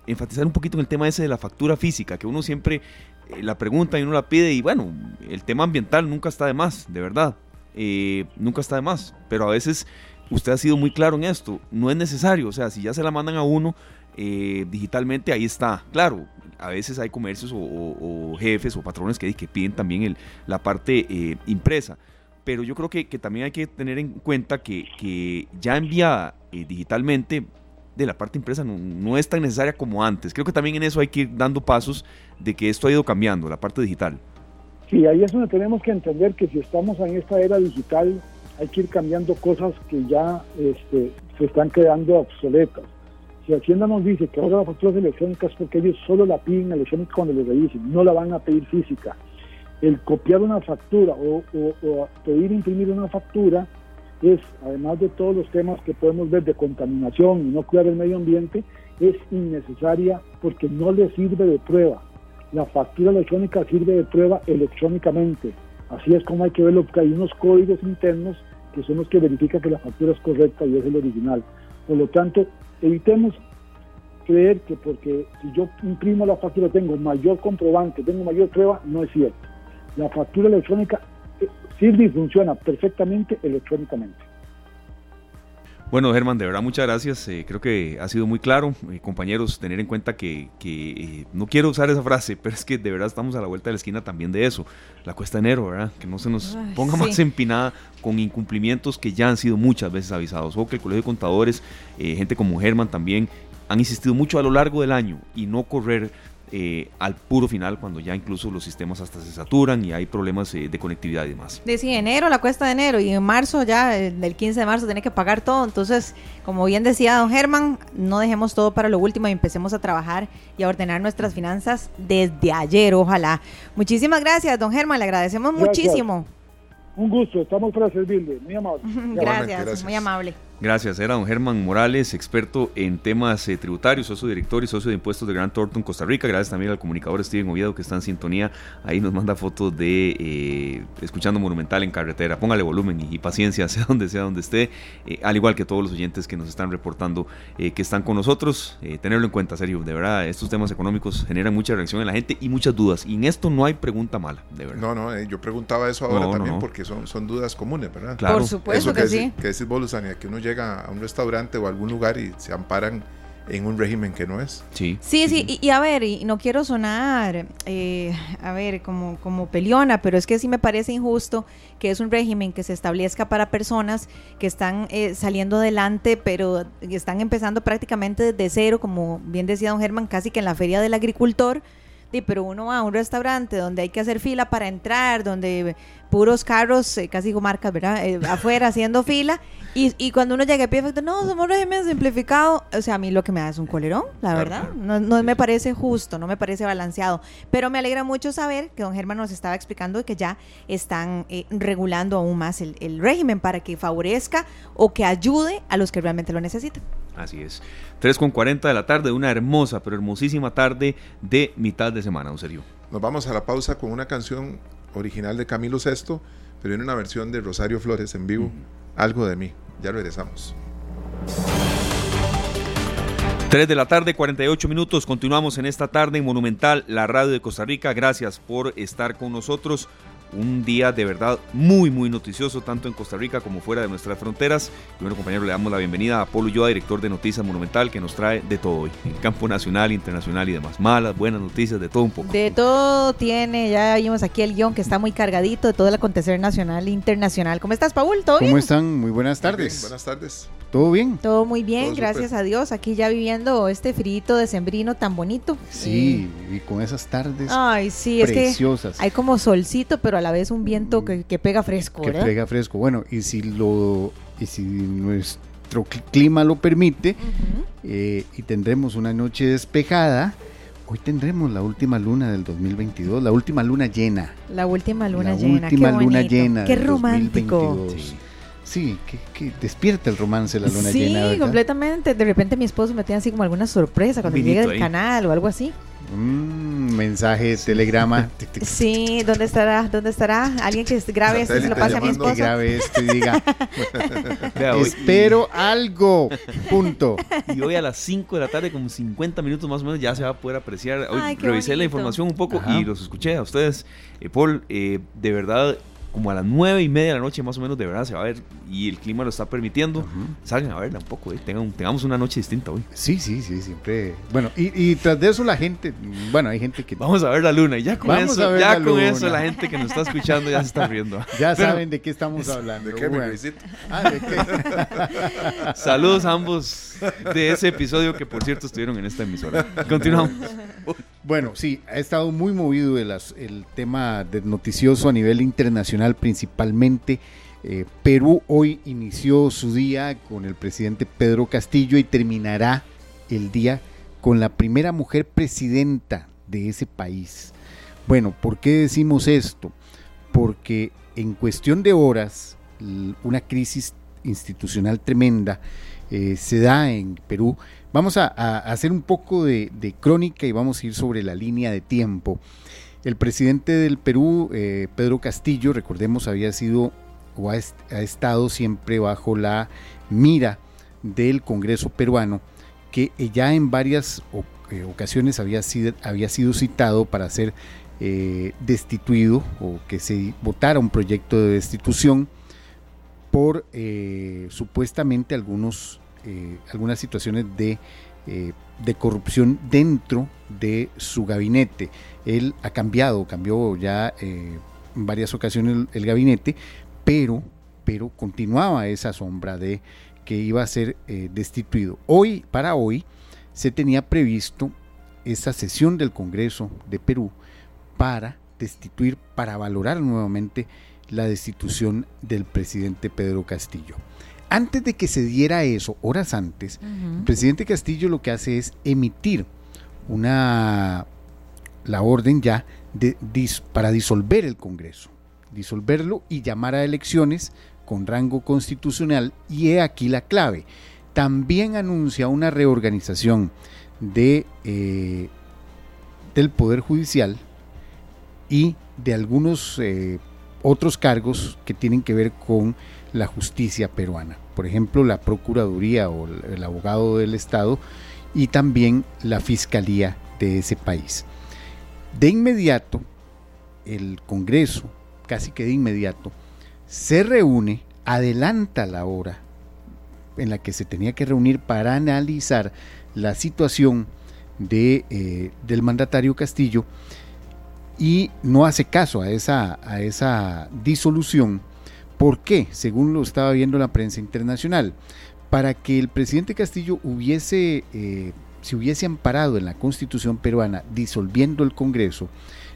enfatizar un poquito en el tema ese de la factura física, que uno siempre eh, la pregunta y uno la pide y bueno, el tema ambiental nunca está de más, de verdad. nunca está de más, pero a veces usted ha sido muy claro en esto, no es necesario, o sea, si ya se la mandan a uno digitalmente, ahí está. Claro, a veces hay comercios o, jefes o patrones que, que piden también la parte impresa pero yo creo que, también hay que tener en cuenta que, ya enviada eh, digitalmente de la parte impresa no, es tan necesaria como antes. Creo que también en eso hay que ir dando pasos de que esto ha ido cambiando, la parte digital. Sí, ahí es donde tenemos que entender que si estamos en esta era digital hay que ir cambiando cosas que ya este, se están quedando obsoletas. Si Hacienda nos dice que ahora las facturas electrónicas porque ellos solo la piden electrónica cuando les revisen, no la van a pedir física el copiar una factura o, pedir imprimir una factura es, además de todos los temas que podemos ver de contaminación y no cuidar el medio ambiente, es innecesaria porque no le sirve de prueba. La factura electrónica sirve de prueba electrónicamente. Así es como hay que verlo, porque hay unos códigos internos que son los que verifican que la factura es correcta y es el original. Por lo tanto, evitemos creer que porque si yo imprimo la factura tengo mayor comprobante, tengo mayor prueba, no es cierto la factura electrónica eh, sirve y funciona perfectamente electrónicamente. Bueno, Germán, de verdad muchas gracias. Eh, creo que ha sido muy claro. Eh, compañeros, tener en cuenta que, no quiero usar esa frase, *laughs* pero es que de verdad estamos a la vuelta de la esquina también de eso. La cuesta de enero, ¿verdad? Que no se nos ponga más empinada con incumplimientos que ya han sido muchas veces avisados. O que el Colegio de Contadores, gente como Germán también, han insistido mucho a lo largo del año y no correr eh, al puro final cuando ya incluso los sistemas hasta se saturan y hay problemas eh, de conectividad y demás. De sí, enero la cuesta de enero y en marzo ya, el del 15 de marzo tiene que pagar todo. Entonces, como bien decía don Germán, no dejemos todo para lo último y empecemos a trabajar y a ordenar nuestras finanzas desde ayer, ojalá. Muchísimas gracias, don Germán, le agradecemos muchísimo. Un gusto, estamos para servirle, muy amable. *laughs* gracias, muy amable. Gracias, era don Germán Morales, experto en temas eh, tributarios, socio director y socio de impuestos de Gran Thornton, Costa Rica. Gracias también al comunicador Steven Oviedo que está en sintonía. Ahí nos manda fotos de eh, escuchando Monumental en carretera. Póngale volumen y, paciencia, *laughs* sea donde sea donde esté, eh, al igual que todos los oyentes que nos están reportando que están con nosotros. tenerlo en cuenta, serio, de verdad, estos temas económicos generan mucha reacción en la gente y muchas dudas. Y en esto no hay pregunta mala, de verdad. No, no, yo preguntaba eso ahora también porque son, son dudas comunes, ¿verdad? Claro. Por supuesto que, sí. Que decís vos, que uno llega a un restaurante o algún lugar y se amparan en un régimen que no es. Sí. Sí, sí, y, a ver, y no quiero sonar, eh, a ver, como, como peleona, pero es que sí me parece injusto que es un régimen que se establezca para personas que están eh, saliendo adelante, pero están empezando prácticamente desde cero, como bien decía don Germán, casi que en la feria del agricultor pero uno va a un restaurante donde hay que hacer fila para entrar, donde puros carros, eh, casi digo marcas, ¿verdad? Eh, *laughs* afuera haciendo fila. Y, y, cuando uno llega a pie, no, somos régimen simplificado. O sea, a mí lo que me da es un colerón, la verdad. No, no me parece justo, no me parece balanceado. Pero me alegra mucho saber que don Germán nos estaba explicando que ya están eh, regulando aún más el, el régimen para que favorezca o que ayude a los que realmente lo necesitan. Así es. 3 con 40 de la tarde, una hermosa, pero hermosísima tarde de mitad de semana, un serio. Nos vamos a la pausa con una canción original de Camilo Sesto, pero en una versión de Rosario Flores en vivo, Algo de mí. Ya regresamos. 3 de la tarde, 48 minutos. Continuamos en esta tarde en Monumental, la radio de Costa Rica. Gracias por estar con nosotros un día de verdad muy, muy noticioso, tanto en Costa Rica como fuera de nuestras fronteras. Y bueno, compañero, le damos la bienvenida a Polo Yoa, director de Noticias Monumental, que nos trae de todo hoy, en el campo nacional, internacional y demás. Malas, buenas noticias, de todo un poco. De todo tiene, ya vimos aquí el guion que está muy cargadito de todo el acontecer nacional e internacional. ¿Cómo estás, Paul? ¿Todo ¿Cómo están? Muy buenas tardes. buenas tardes. ¿Todo bien? Todo muy bien, gracias a Dios. Aquí ya viviendo este frito de sembrino tan bonito. Sí, y con esas tardes Ay, sí, preciosas. Es que hay como solcito, pero a la vez un viento que, pega fresco, que pega fresco. Bueno, y si lo y si nuestro clima lo permite eh, y tendremos una noche despejada, hoy tendremos la última luna del 2022, la última luna llena. La última luna la llena. Última luna llena. Qué romántico. Sí, que, despierta el romance la luna llena. Sí, completamente. De repente mi esposo me tiene así como alguna sorpresa cuando llegue del canal o algo así. Un mensaje, telegrama. *laughs* Sí, ¿dónde estará? ¿Dónde estará? Alguien que grabe esto y se lo pase a mi esposo. Que grabe esto y diga, *laughs* espero algo, punto. Y hoy a las 5 de la tarde, como 50 minutos más o menos, ya se va a poder apreciar. Hoy revisé la información un poco y los escuché a ustedes. Eh, Paul, eh, de verdad como a las nueve y media de la noche más o menos de verdad se va a ver y el clima lo está permitiendo. Salgan a verla un poco, eh. tengamos una noche distinta hoy. Sí, sí, sí, siempre. Bueno, y, tras de eso la gente, bueno, hay gente que... Vamos a ver la luna y ya con eso, ya con eso la gente que nos está escuchando ya se está riendo. *laughs* Ya saben de qué estamos hablando. ¿De qué me ah, ¿de qué? *laughs* Saludos a ambos de ese episodio que por cierto estuvieron en esta emisora. Continuamos. Bueno, sí, ha estado muy movido el, el tema del noticioso a nivel internacional principalmente. Eh, Perú hoy inició su día con el presidente Pedro Castillo y terminará el día con la primera mujer presidenta de ese país. Bueno, ¿por qué decimos esto? Porque en cuestión de horas, una crisis institucional tremenda eh, se da en Perú. Vamos a, hacer un poco de, crónica y vamos a ir sobre la línea de tiempo. El presidente del Perú, eh, Pedro Castillo, recordemos, había sido o ha, estado siempre bajo la mira del Congreso peruano, que ya en varias eh, ocasiones había sido, había sido citado para ser destituido o que se votara un proyecto de destitución por supuestamente algunos eh, algunas situaciones de, eh, de, corrupción dentro de su gabinete. Él ha cambiado, cambió ya eh, en varias ocasiones el, gabinete, pero, pero continuaba esa sombra de que iba a ser destituido. Hoy, para hoy, se tenía previsto esa sesión del Congreso de Perú para destituir, para valorar nuevamente la destitución del presidente Pedro Castillo. Antes de que se diera eso, horas antes, el presidente Castillo lo que hace es emitir una la orden ya de, para disolver el Congreso, disolverlo y llamar a elecciones con rango constitucional y he aquí la clave. También anuncia una reorganización de, eh, del Poder Judicial y de algunos eh, otros cargos que tienen que ver con la justicia peruana. Por ejemplo, la Procuraduría o el abogado del Estado y también la Fiscalía de ese país. De inmediato, el Congreso, casi que de inmediato, se reúne, adelanta la hora en la que se tenía que reunir para analizar la situación de, eh, del mandatario Castillo y no hace caso a esa, a esa disolución ¿Por qué? Según lo estaba viendo la prensa internacional. Para que el presidente Castillo hubiese, eh, se hubiese amparado en la constitución peruana disolviendo el Congreso,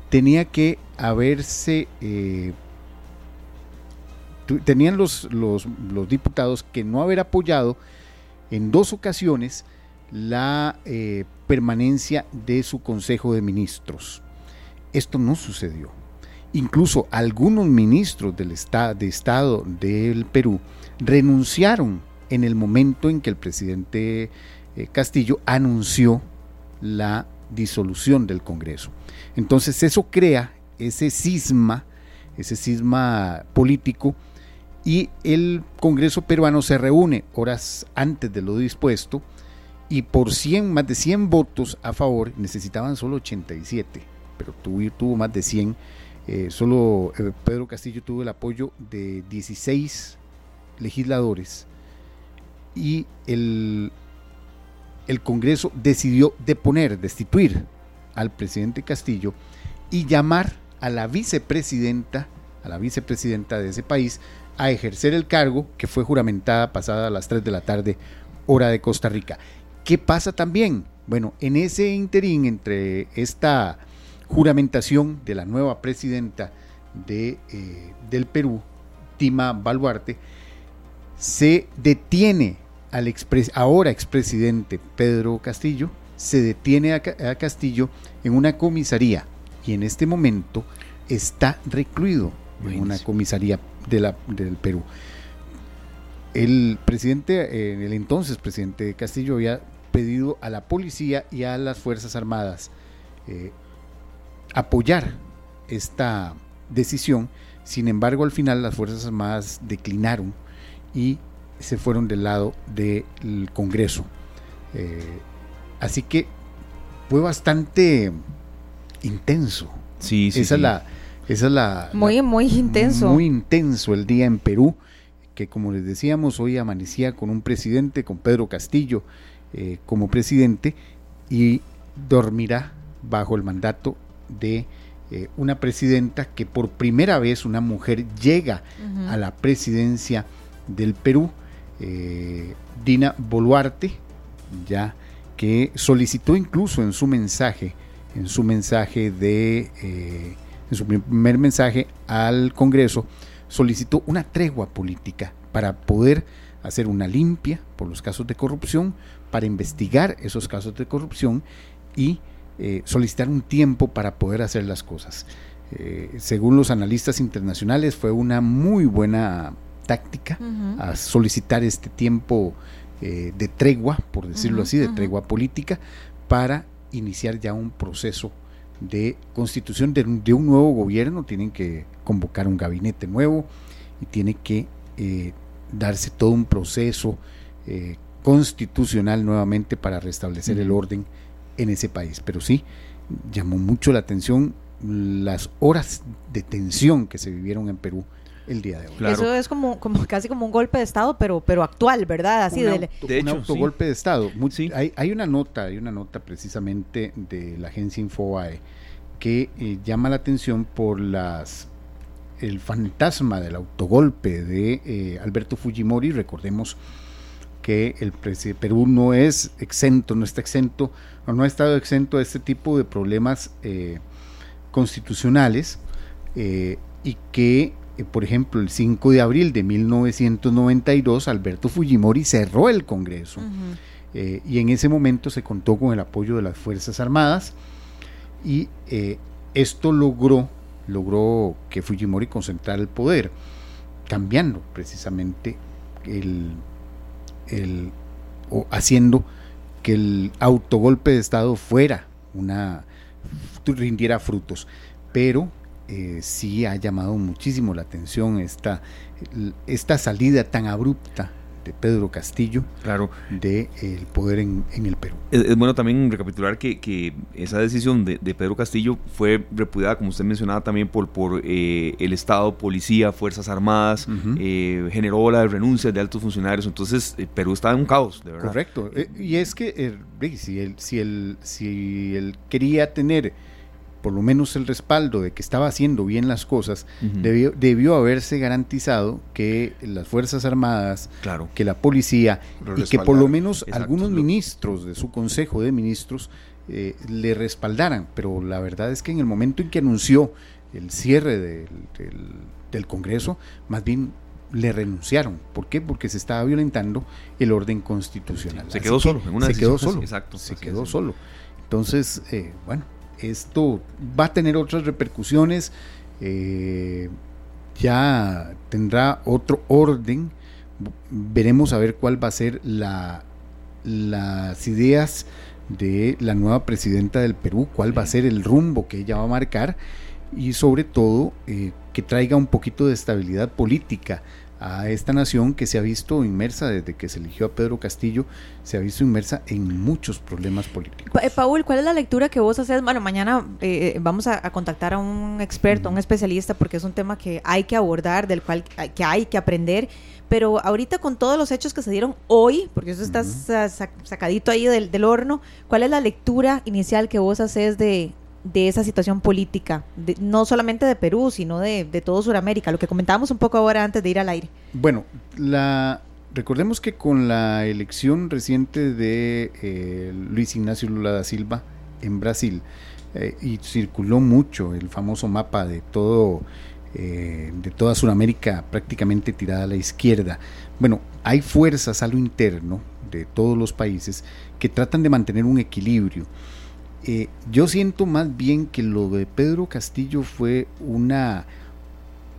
tenía que haberse eh, tenían los, los, diputados que no haber apoyado en dos ocasiones la eh, permanencia de su Consejo de Ministros. Esto no sucedió. Incluso algunos ministros del de Estado del Perú renunciaron en el momento en que el presidente eh, Castillo anunció la disolución del Congreso. Entonces eso crea ese cisma, ese cisma político, y el Congreso peruano se reúne horas antes de lo dispuesto y por 100, más de 100 votos a favor, necesitaban solo 87, pero tuvo, más de 100. Eh, solo eh, Pedro Castillo tuvo el apoyo de 16 legisladores y el, el Congreso decidió deponer, destituir al presidente Castillo y llamar a la vicepresidenta, a la vicepresidenta de ese país, a ejercer el cargo que fue juramentada pasada a las 3 de la tarde, hora de Costa Rica. ¿Qué pasa también? Bueno, en ese interín entre esta juramentación de la nueva presidenta de, eh, del Perú, Tima Baluarte, se detiene al ahora expresidente Pedro Castillo, se detiene a, Castillo en una comisaría y en este momento está recluido en una comisaría de la, del Perú. El presidente, el entonces presidente Castillo había pedido a la policía y a las Fuerzas Armadas eh, apoyar esta decisión. Sin embargo, al final las Fuerzas Armadas declinaron y se fueron del lado del Congreso. Eh, así que fue bastante intenso. Sí, sí. Esa es la. Esa es la. Muy, muy intenso. Muy intenso el día en Perú, que como les decíamos, hoy amanecía con un presidente, con Pedro Castillo eh, como presidente, y dormirá bajo el mandato de eh, una presidenta que por primera vez una mujer llega a la presidencia del Perú. Eh, Dina Boluarte, ya que solicitó incluso en su mensaje, en su mensaje de, eh, en su primer mensaje al Congreso, solicitó una tregua política para poder hacer una limpia por los casos de corrupción, para investigar esos casos de corrupción y eh, solicitar un tiempo para poder hacer las cosas. según los analistas internacionales, fue una muy buena táctica a solicitar este tiempo eh, de tregua, por decirlo así, de tregua política, para iniciar ya un proceso de constitución de, un nuevo gobierno. Tienen que convocar un gabinete nuevo y tiene que eh, darse todo un proceso eh, constitucional nuevamente para restablecer el orden en ese país. Pero sí, llamó mucho la atención las horas de tensión que se vivieron en Perú el día de hoy. Eso es como, como casi como un golpe de Estado, pero, pero actual, ¿verdad? Así de, de un autogolpe de Estado. hay, hay, una nota, hay una nota precisamente de la agencia Infobae que eh, llama la atención por las el fantasma del autogolpe de eh, Alberto Fujimori. Recordemos que el Perú no es exento, no está exento, no ha estado exento de este tipo de problemas eh, constitucionales y que eh, por ejemplo, el 5 de abril de 1992, Alberto Fujimori cerró el Congreso eh, y en ese momento se contó con el apoyo de las Fuerzas Armadas y eh, esto logró, logró que Fujimori concentrara el poder, cambiando precisamente el, el o haciendo que el autogolpe de Estado fuera una rindiera frutos. Pero eh, sí ha llamado muchísimo la atención esta, esta salida tan abrupta de Pedro Castillo claro. de el poder en, el Perú. Es, bueno también recapitular que, esa decisión de, Pedro Castillo fue repudiada, como usted mencionaba, también por, por eh, el Estado, policía, Fuerzas Armadas, eh, generó la renuncia de altos funcionarios, entonces Perú estaba en un caos, de verdad. Correcto, y es que si, él, si, él, si él quería tener por lo menos el respaldo de que estaba haciendo bien las cosas, debió, haberse garantizado que las Fuerzas Armadas, claro. que la policía y que por lo menos algunos ministros de su Consejo de Ministros eh, le respaldaran. Pero la verdad es que en el momento en que anunció el cierre del, del Congreso, más bien le renunciaron. ¿Por qué? Porque se estaba violentando el orden constitucional. se quedó solo, en una se quedó solo. *laughs* Exacto. Se quedó solo. Entonces, eh, bueno, esto va a tener otras repercusiones. Eh, ya tendrá otro orden. Veremos a ver cuál va a ser la, las ideas de la nueva presidenta del Perú, cuál va a ser el rumbo que ella va a marcar y sobre todo eh, que traiga un poquito de estabilidad política a esta nación que se ha visto inmersa desde que se eligió a Pedro Castillo, se ha visto inmersa en muchos problemas políticos. Eh, Paul, ¿cuál es la lectura que vos haces? Bueno, mañana eh, vamos a, contactar a un experto, a un especialista, porque es un tema que hay que abordar, del cual que hay que aprender. Pero ahorita con todos los hechos que se dieron hoy, porque eso está sacadito ahí del, del horno, ¿cuál es la lectura inicial que vos haces de, de esa situación política, no solamente de Perú, sino de, de todo Sudamérica, lo que comentábamos un poco ahora antes de ir al aire. Bueno, la, recordemos que con la elección reciente de eh, Luis Ignacio Lula da Silva en Brasil, eh, y circuló mucho el famoso mapa de todo eh, de toda Sudamérica prácticamente tirada a la izquierda. Bueno, hay fuerzas a lo interno de todos los países que tratan de mantener un equilibrio. Eh, yo siento más bien que lo de Pedro Castillo fue una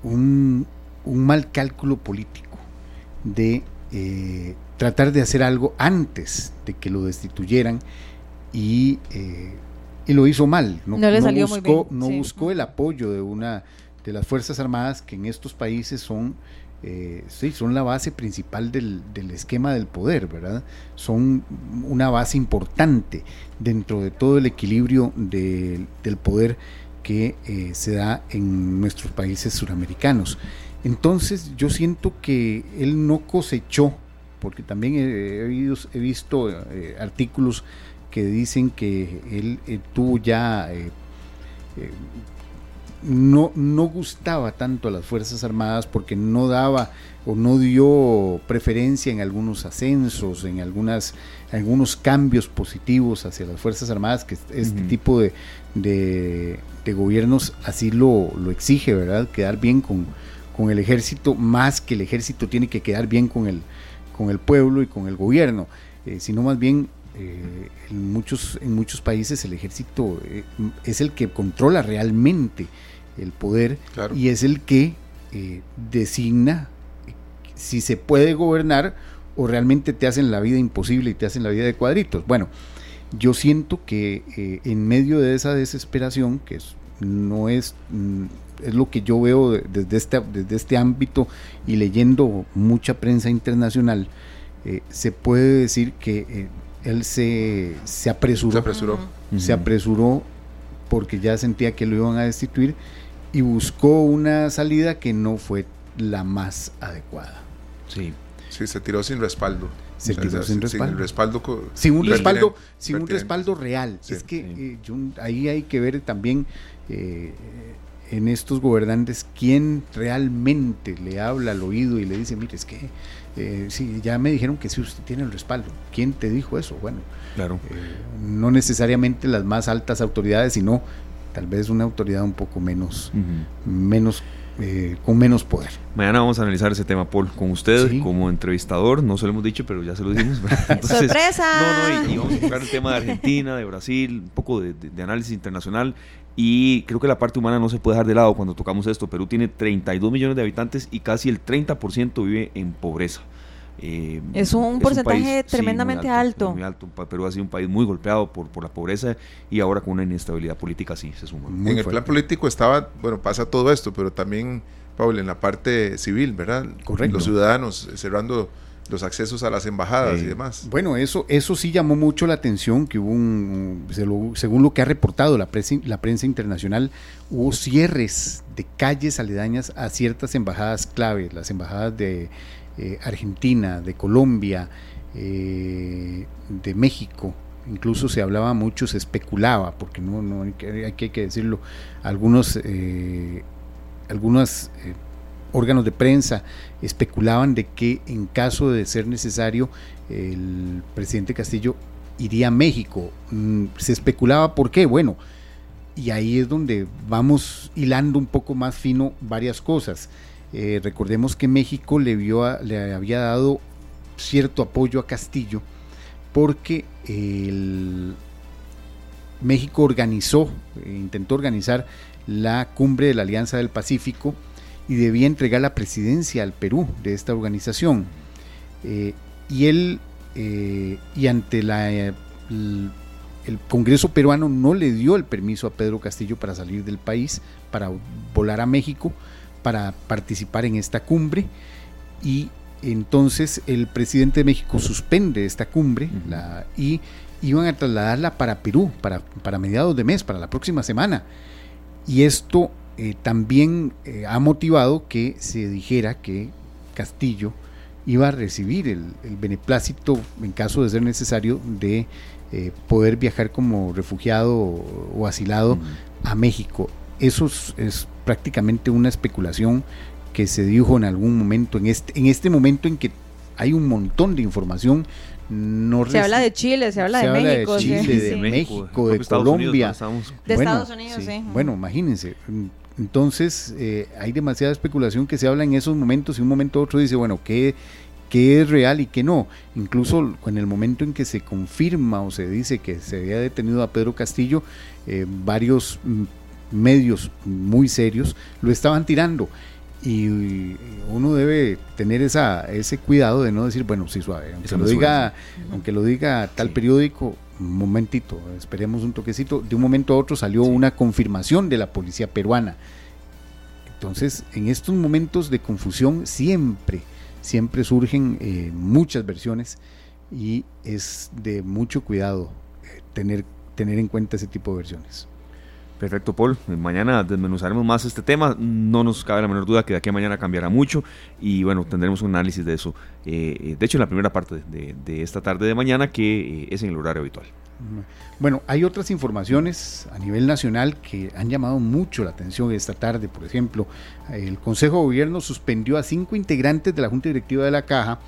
un, mal cálculo político de eh, tratar de hacer algo antes de que lo destituyeran y, eh, y lo hizo mal. No, le salió buscó, muy bien. no buscó el apoyo de una de las Fuerzas Armadas que en estos países son eh, sí, son la base principal del, esquema del poder, ¿verdad? Son una base importante dentro de todo el equilibrio del poder que eh, se da en nuestros países suramericanos. Entonces yo siento que él no cosechó, porque también he, visto eh, artículos que dicen que él tuvo ya no, no gustaba tanto a las Fuerzas Armadas porque no daba o no dio preferencia en algunos ascensos, en algunas, algunos cambios positivos hacia las Fuerzas Armadas, que este tipo de, de, gobiernos así lo, lo, exige, ¿verdad? Quedar bien con, con, el ejército, más que el ejército tiene que quedar bien con el, con el pueblo y con el gobierno, eh, sino más bien eh, en, muchos, en muchos países el ejército eh, es el que controla realmente el poder y es el que eh, designa si se puede gobernar o realmente te hacen la vida imposible y te hacen la vida de cuadritos. Bueno, yo siento que eh, en medio de esa desesperación, que no es, mm, es lo que yo veo desde este, desde este ámbito y leyendo mucha prensa internacional, eh, se puede decir que él se, se apresuró. Se apresuró. Se apresuró porque ya sentía que lo iban a destituir y buscó una salida que no fue la más adecuada. Sí. Sí, se tiró sin respaldo. Se tiró sin, respaldo. Sin, respaldo sin un respaldo, sin un respaldo real. es que eh, ahí hay que ver también eh, en estos gobernantes quién realmente le habla al oído y le dice, mire, es que eh, sí, ya me dijeron que sí, usted tiene el respaldo. ¿Quién te dijo eso? Bueno, claro. no necesariamente las más altas autoridades, sino tal vez una autoridad un poco menos, menos eh, con menos poder. Mañana vamos a analizar ese tema, Paul, con usted como entrevistador. No se lo hemos dicho, pero ya se lo dijimos. *laughs* ¡Sorpresa! No, no, y, vamos a tocar el tema de Argentina, de Brasil, un poco de, de, análisis internacional. Y creo que la parte humana no se puede dejar de lado cuando tocamos esto. Perú tiene 32 millones de habitantes y casi el 30% vive en pobreza. Eh, es un porcentaje tremendamente alto, Muy alto. Perú ha sido un país muy golpeado por, por la pobreza y ahora con una inestabilidad política sí se suma. en el plan político estaba, bueno, pasa todo esto, pero también, Paul, en la parte civil, ¿verdad? Correcto. Los ciudadanos cerrando los accesos a las embajadas y demás. Bueno, eso, eso sí llamó mucho la atención, que hubo un, según lo que ha reportado la prensa, la prensa internacional, hubo cierres de calles aledañas a ciertas embajadas clave, las embajadas de eh, Argentina, de Colombia, eh, de México. Incluso se hablaba mucho, se especulaba, porque no, no hay, que, hay que decirlo, algunos, eh, algunos órganos de prensa especulaban de que en caso de ser necesario el presidente Castillo iría a México. Mm, se especulaba por qué, bueno, y ahí es donde vamos hilando un poco más fino varias cosas. Eh, recordemos que México le, vio le había dado cierto apoyo a Castillo porque el, México organizó, intentó organizar la cumbre de la Alianza del Pacífico y debía entregar la presidencia al Perú de esta organización. Eh, y él, eh, y ante la, el, Congreso peruano no le dio el permiso a Pedro Castillo para salir del país, para volar a México, para participar en esta cumbre. Y entonces el presidente de México suspende esta cumbre la, y iban a trasladarla para Perú, para, para mediados de mes, para la próxima semana. Y esto eh, también eh, ha motivado que se dijera que Castillo iba a recibir el, beneplácito, en caso de ser necesario, de eh, poder viajar como refugiado o, asilado a México. Eso es, prácticamente una especulación que se dijo en algún momento, en este, en este momento en que hay un montón de información se habla de Chile, se habla de México. De Chile, de México, de Colombia. de Estados Unidos, sí. Bueno, imagínense. Entonces, eh, hay demasiada especulación que se habla en esos momentos y un momento u otro dice, bueno, ¿qué, qué es real y qué no? Incluso en el momento en que se confirma o se dice que se había detenido a Pedro Castillo, eh, varios mm, medios muy serios lo estaban tirando. Y uno debe tener esa, ese cuidado de no decir, bueno, sí, suave, aunque, lo diga, aunque lo diga tal periódico, un momentito, esperemos un toquecito, de un momento a otro salió una confirmación de la policía peruana. Entonces, en estos momentos de confusión siempre, siempre surgen eh, muchas versiones y es de mucho cuidado eh, tener, tener en cuenta ese tipo de versiones. Perfecto, Paul. Mañana desmenuzaremos más este tema. No nos cabe la menor duda que de aquí a mañana cambiará mucho y bueno, tendremos un análisis de eso. Eh, de hecho, en la primera parte de, esta tarde de mañana, que eh, es en el horario habitual. Bueno, hay otras informaciones a nivel nacional que han llamado mucho la atención esta tarde. Por ejemplo, el Consejo de Gobierno suspendió a cinco integrantes de la Junta Directiva de la Caja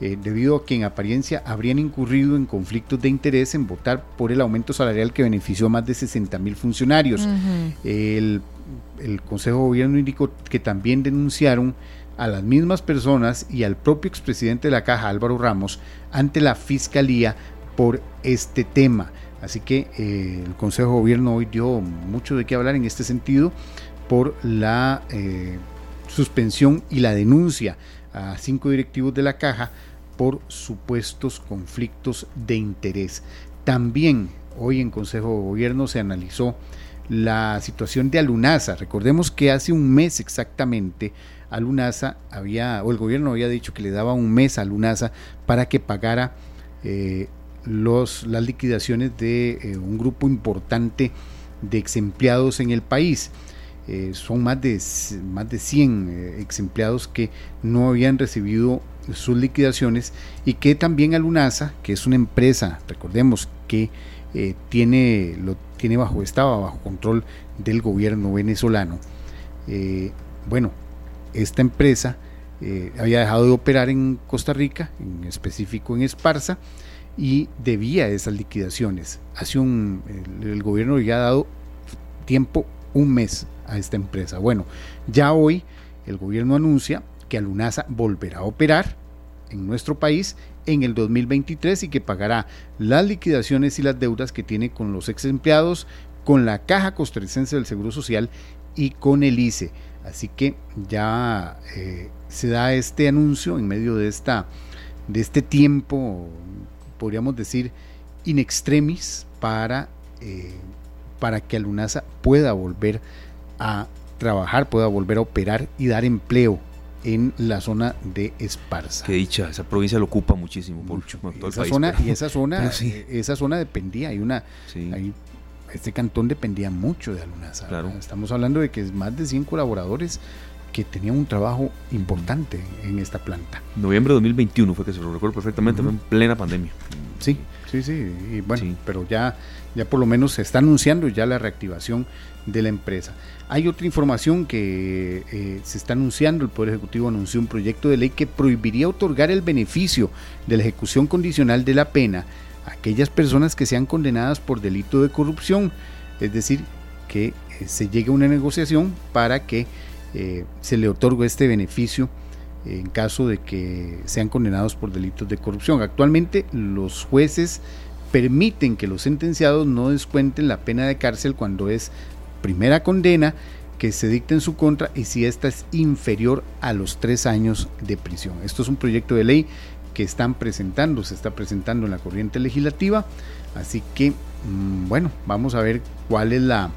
eh, debido a que en apariencia habrían incurrido en conflictos de interés en votar por el aumento salarial que benefició a más de 60 mil funcionarios. el, Consejo de Gobierno indicó que también denunciaron a las mismas personas y al propio expresidente de la Caja, Álvaro Ramos, ante la Fiscalía por este tema. Así que eh, el Consejo de Gobierno hoy dio mucho de qué hablar en este sentido por la eh, suspensión y la denuncia a cinco directivos de la caja por supuestos conflictos de interés. También hoy en Consejo de Gobierno se analizó la situación de Alunasa. Recordemos que hace un mes exactamente Alunasa había, o el gobierno había dicho que le daba un mes a Alunasa para que pagara eh, los, las liquidaciones de eh, un grupo importante de ex empleados en el país. Eh, son más de, más de 100 eh, ex empleados que no habían recibido sus liquidaciones y que también Alunasa, que es una empresa, recordemos que eh, tiene, lo, tiene bajo, estaba bajo control del gobierno venezolano. bueno, esta empresa había dejado de operar en Costa Rica, en específico en Esparza, y debía esas liquidaciones. Hace un, el, el gobierno ya ha dado tiempo un mes a esta empresa. Bueno, ya hoy el gobierno anuncia que Alunasa volverá a operar en nuestro país en el 2023 y que pagará las liquidaciones y las deudas que tiene con los ex empleados, con la Caja Costarricense del Seguro Social y con el ICE. Así que ya eh, se da este anuncio en medio de, esta, de este tiempo, podríamos decir, in extremis para eh, para que Alunasa pueda volver a trabajar, pueda volver a operar y dar empleo en la zona de Esparza. Qué dicha, esa provincia lo ocupa muchísimo. Mucho. *laughs* esa zona, y esa zona, eh, esa zona dependía, hay una, este cantón dependía mucho de Alunasa. Estamos hablando de que es más de 100 colaboradores que tenían un trabajo importante en esta planta. Noviembre de 2021 fue que se lo recuerdo perfectamente, fue en plena pandemia. Sí, sí, sí, y bueno, pero ya ya por lo menos se está anunciando ya la reactivación de la empresa. Hay otra información que eh, se está anunciando, el Poder Ejecutivo anunció un proyecto de ley que prohibiría otorgar el beneficio de la ejecución condicional de la pena a aquellas personas que sean condenadas por delito de corrupción, es decir, que eh, se llegue a una negociación para que se le otorga este beneficio en caso de que sean condenados por delitos de corrupción. Actualmente los jueces permiten que los sentenciados no descuenten la pena de cárcel cuando es primera condena que se dicta en su contra y si ésta es inferior a los tres años de prisión. Esto es un proyecto de ley que están presentando, se está presentando en la corriente legislativa, así que mm, bueno, vamos a ver cuál es la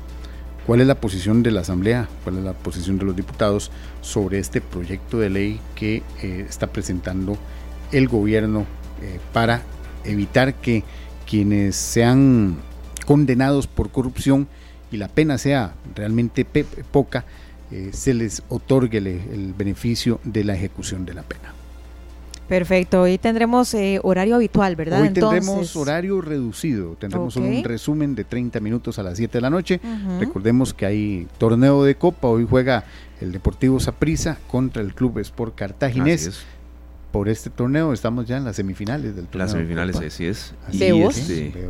cuál es la posición de la Asamblea, cuál es la posición de los diputados sobre este proyecto de ley que eh, está presentando el gobierno eh, para evitar que quienes sean condenados por corrupción y la pena sea realmente poca, eh, se les otorgue el, beneficio de la ejecución de la pena. Perfecto, hoy tendremos eh, horario habitual, ¿verdad? Hoy tendremos horario reducido, tendremos un resumen de 30 minutos a las 7 de la noche. Recordemos que hay torneo de copa, hoy juega el Deportivo Saprissa contra el Club Sport Cartaginés. Por este torneo estamos ya en las semifinales del torneo. Las semifinales, así es. Así y este,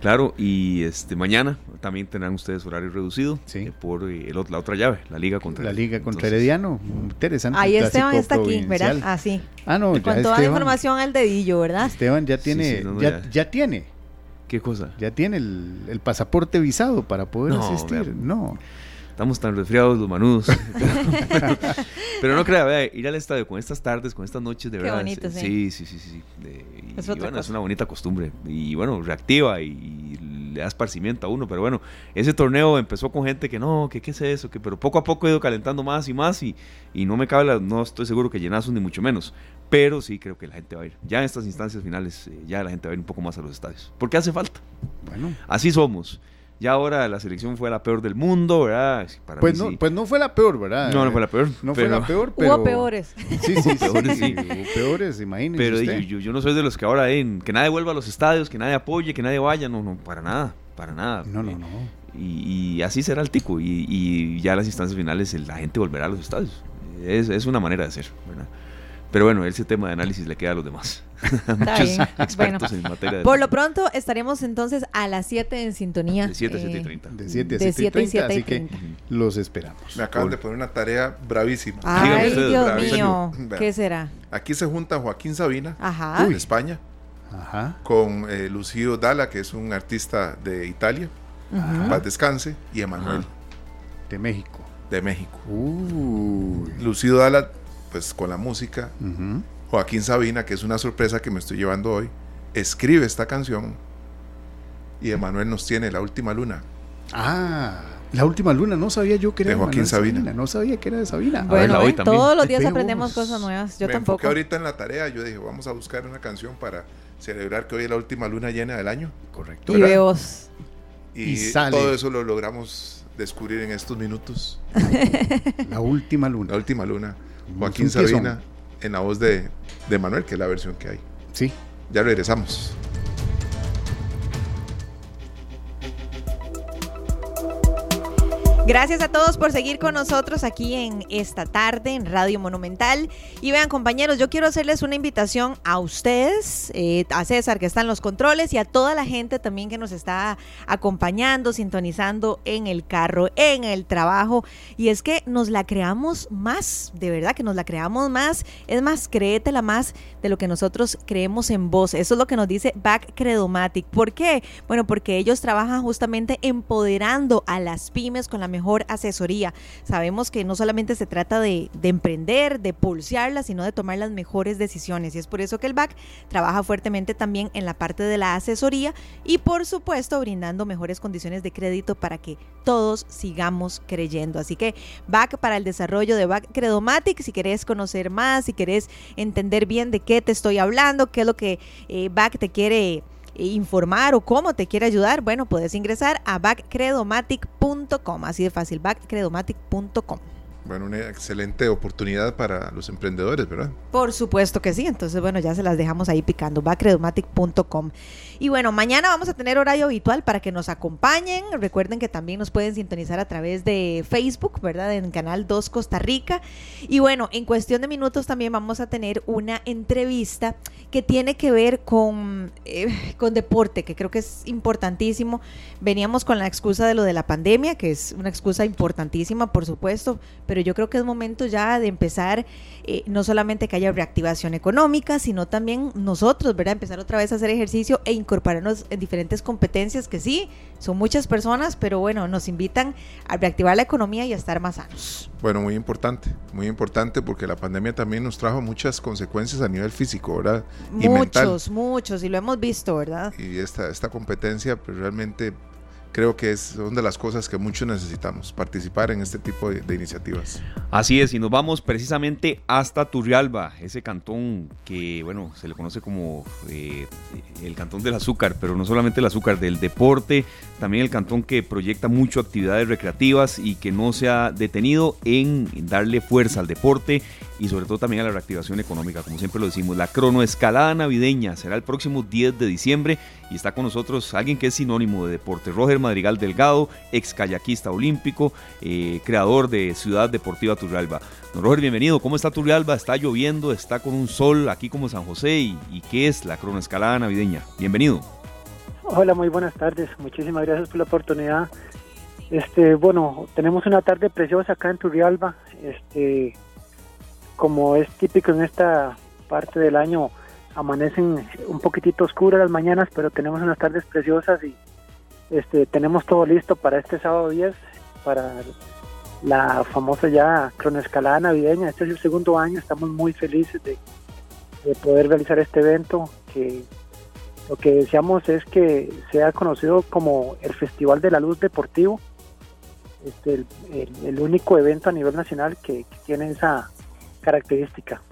Claro, y este mañana también tendrán ustedes horario reducido eh, por eh, la otra llave, la Liga contra La Liga contra Herediano, interesante. Ahí Esteban está aquí, ¿verdad? Ah, sí. Ah, no, ya Con toda la información al dedillo, ¿verdad? Esteban ya tiene, ya, tiene. ¿Qué cosa? Ya tiene el, el pasaporte visado para poder asistir. No estamos tan resfriados los manudos. *laughs* pero, no crea, vea, ir al estadio con estas tardes, con estas noches, de verdad. Bonito, sí, sí, sí, sí. y, bueno, es una bonita costumbre. Y bueno, reactiva y, le da esparcimiento a uno. Pero bueno, ese torneo empezó con gente que no, que qué es eso, que pero poco a poco he ido calentando más y más y, y no me cabe, la, no estoy seguro que llenazos ni mucho menos. Pero sí creo que la gente va a ir. Ya en estas instancias finales, eh, ya la gente va a ir un poco más a los estadios. Porque hace falta. Bueno. Así somos. Ya ahora la selección fue la peor del mundo, ¿verdad? pues, no, pues no fue la peor, ¿verdad? No, no fue la peor. No fue la peor, pero... Hubo peores. Sí, sí, peores, sí. Hubo peores, imagínense Pero usted. Yo, yo, no soy de los que ahora, en que nadie vuelva a los estadios, que nadie apoye, que nadie vaya. No, no, para nada, para nada. No, no, no. Y, así será el tico. Y, y, ya las instancias finales la gente volverá a los estadios. Es, es una manera de ser, ¿verdad? Pero bueno, ese tema de análisis le queda a los demás. *laughs* Muchos expertos en materia de Por lo pronto estaremos entonces a las 7 en sintonía. De 7 a 7 y 30. De 7 a 7 y 30, así que los esperamos. Me acaban de poner una tarea bravísima. Ay, Dios mío, ¿qué será? Aquí se junta Joaquín Sabina, de España, Ajá. con eh, Lucio Dala, que es un artista de Italia, Ajá. Paz Descanse, y Emanuel. De México. De México. Uy. Lucio Dala pues con la música. Joaquín Sabina, que es una sorpresa que me estoy llevando hoy, escribe esta canción y Emanuel nos tiene La Última Luna. Ah, La Última Luna, no sabía yo que era de Joaquín Sabina. No sabía que era de Sabina. Bueno, todos los días aprendemos cosas nuevas. Yo me tampoco. ahorita en la tarea, yo dije, vamos a buscar una canción para celebrar que hoy es la última luna llena del año. Correcto. Y veos. Y, todo eso lo logramos descubrir en estos minutos. *laughs* la última luna. La última luna. Joaquín Sabina en la voz de, de Manuel, que es la versión que hay. Sí. Ya regresamos. Gracias a todos por seguir con nosotros aquí en esta tarde en Radio Monumental. Y vean, compañeros, yo quiero hacerles una invitación a ustedes, eh, a César que está en los controles y a toda la gente también que nos está acompañando, sintonizando en el carro, en el trabajo. Y es que nos la creamos más, de verdad que nos la creamos más. Es más, créetela más de lo que nosotros creemos en vos. Eso es lo que nos dice Back Credomatic. ¿Por qué? Bueno, porque ellos trabajan justamente empoderando a las pymes con la mejor asesoría. Sabemos que no solamente se trata de, emprender, de pulsearla, sino de tomar las mejores decisiones. Y es por eso que el BAC trabaja fuertemente también en la parte de la asesoría y por supuesto brindando mejores condiciones de crédito para que todos sigamos creyendo. Así que BAC para el desarrollo de BAC Credomatic, si querés conocer más, si querés entender bien de qué te estoy hablando, qué es lo que eh, BAC te quiere informar o cómo te quiere ayudar, bueno, puedes ingresar a backcredomatic.com, así de fácil, backcredomatic.com. Bueno, una excelente oportunidad para los emprendedores, ¿verdad? Por supuesto que sí. Entonces, bueno, ya se las dejamos ahí picando. Backredomatic.com. Y bueno, mañana vamos a tener horario habitual para que nos acompañen. Recuerden que también nos pueden sintonizar a través de Facebook, ¿verdad? En Canal 2 Costa Rica. Y bueno, en cuestión de minutos también vamos a tener una entrevista que tiene que ver con, eh, con deporte, que creo que es importantísimo. Veníamos con la excusa de lo de la pandemia, que es una excusa importantísima, por supuesto pero yo creo que es momento ya de empezar, eh, no solamente que haya reactivación económica, sino también nosotros, ¿verdad? Empezar otra vez a hacer ejercicio e incorporarnos en diferentes competencias que sí, son muchas personas, pero bueno, nos invitan a reactivar la economía y a estar más sanos. Bueno, muy importante, muy importante porque la pandemia también nos trajo muchas consecuencias a nivel físico, ¿verdad? Y muchos, muchos, y lo hemos visto, ¿verdad? Y esta, esta competencia pues, realmente creo que es una de las cosas que muchos necesitamos, participar en este tipo de, iniciativas. Así es, y nos vamos precisamente hasta Turrialba, ese cantón que, bueno, se le conoce como eh, el cantón del azúcar, pero no solamente el azúcar, del deporte, también el cantón que proyecta mucho actividades recreativas y que no se ha detenido en darle fuerza al deporte y sobre todo también a la reactivación económica, como siempre lo decimos. La cronoescalada navideña será el próximo 10 de diciembre y está con nosotros alguien que es sinónimo de deporte, Roger Madrigal Delgado, ex kayakista olímpico, eh, creador de Ciudad Deportiva Turrialba. Roger, bienvenido. ¿Cómo está Turrialba? ¿Está lloviendo? ¿Está con un sol aquí como San José? ¿Y, y qué es la cronoescalada navideña? Bienvenido. Hola, muy buenas tardes. Muchísimas gracias por la oportunidad. Este, bueno, tenemos una tarde preciosa acá en Turrialba. Este, como es típico en esta parte del año, amanecen un poquitito oscuras las mañanas, pero tenemos unas tardes preciosas y este, tenemos todo listo para este sábado 10, para la famosa ya cronoescalada navideña. Este es el segundo año, estamos muy felices de, poder realizar este evento que lo que deseamos es que sea conocido como el Festival de la Luz Deportivo, este, el, único evento a nivel nacional que tiene esa, característica.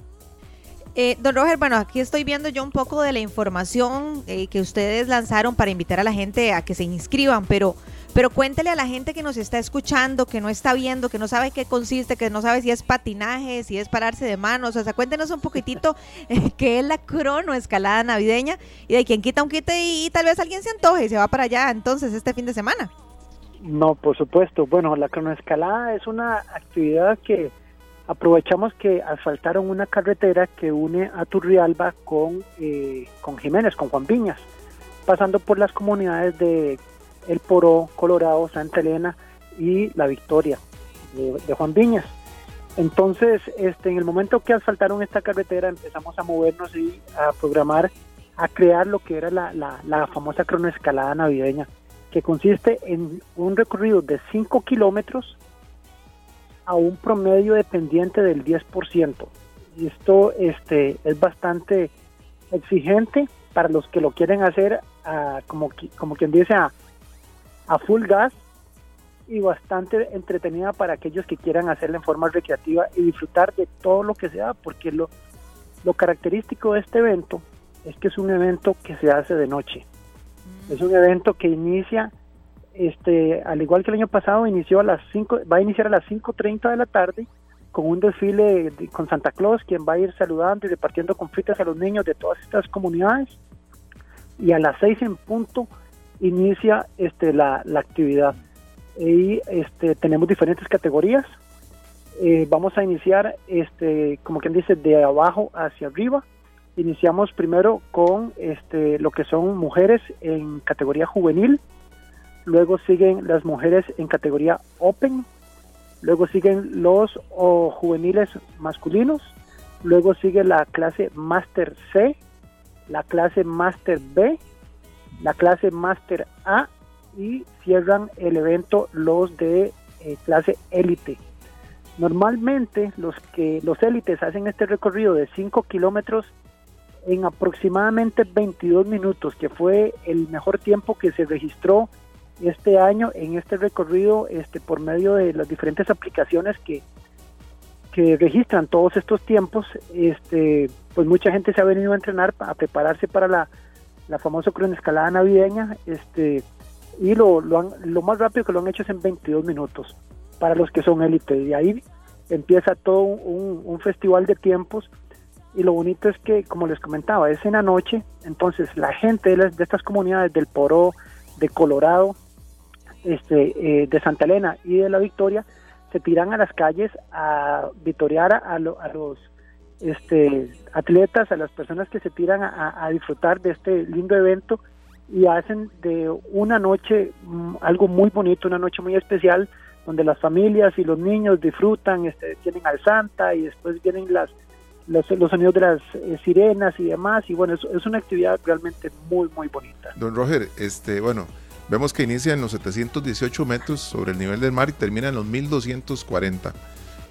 Eh, don Roger, bueno, aquí estoy viendo yo un poco de la información eh, que ustedes lanzaron para invitar a la gente a que se inscriban, pero, pero cuéntele a la gente que nos está escuchando, que no está viendo, que no sabe qué consiste, que no sabe si es patinaje, si es pararse de manos, o sea, cuéntenos un poquitito *laughs* eh, qué es la cronoescalada navideña y de quien quita un quite y, tal vez alguien se antoje y se va para allá entonces este fin de semana. No, por supuesto. Bueno, la cronoescalada es una actividad que aprovechamos que asfaltaron una carretera que une a Turrialba con, eh, con Jiménez, con Juan Viñas, pasando por las comunidades de El Poró, Colorado, Santa Elena y La Victoria de, Juan Viñas. Entonces, este, en el momento que asfaltaron esta carretera, empezamos a movernos y a programar, a crear lo que era la, la, la famosa cronoescalada navideña, que consiste en un recorrido de 5 kilómetros a un promedio dependiente del 10%. Y esto este, es bastante exigente para los que lo quieren hacer como, como quien dice a, full gas y bastante entretenida para aquellos que quieran hacerla en forma recreativa y disfrutar de todo lo que sea, porque lo, lo característico de este evento es que es un evento que se hace de noche. Es un evento que inicia este, al igual que el año pasado, inició a las 5, va a iniciar a las 5.30 de la tarde con un desfile con Santa Claus, quien va a ir saludando y repartiendo confites a los niños de todas estas comunidades. Y a las 6 en punto inicia este, la, actividad. Y este, tenemos diferentes categorías. Eh, vamos a iniciar, este, como quien dice, de abajo hacia arriba. Iniciamos primero con este, lo que son mujeres en categoría juvenil, luego siguen las mujeres en categoría Open, luego siguen los juveniles masculinos, luego sigue la clase Master C, la clase Master B, la clase Master A y cierran el evento los de eh, clase élite. Normalmente los que los élites hacen este recorrido de 5 kilómetros en aproximadamente 22 minutos, que fue el mejor tiempo que se registró este año en este recorrido este, por medio de las diferentes aplicaciones que, que registran todos estos tiempos, este, pues mucha gente se ha venido a entrenar, a prepararse para la, la famosa escalada navideña, este, y lo, lo, han, lo más rápido que lo han hecho es en 22 minutos, para los que son élite, y ahí empieza todo un, festival de tiempos, y lo bonito es que, como les comentaba, es en la noche, entonces la gente de, de estas comunidades del Poró, de Colorado, este, eh, de Santa Elena y de la Victoria se tiran a las calles a victoriar a, los este, atletas, a las personas que se tiran a, disfrutar de este lindo evento y hacen de una noche mm, algo muy bonito, una noche muy especial, donde las familias y los niños disfrutan, este, tienen al Santa y después vienen las los, los sonidos de las eh, sirenas y demás, y bueno, es, es, una actividad realmente muy, muy bonita. Don Roger, este, bueno, vemos que inicia en los 718 metros sobre el nivel del mar y termina en los 1240.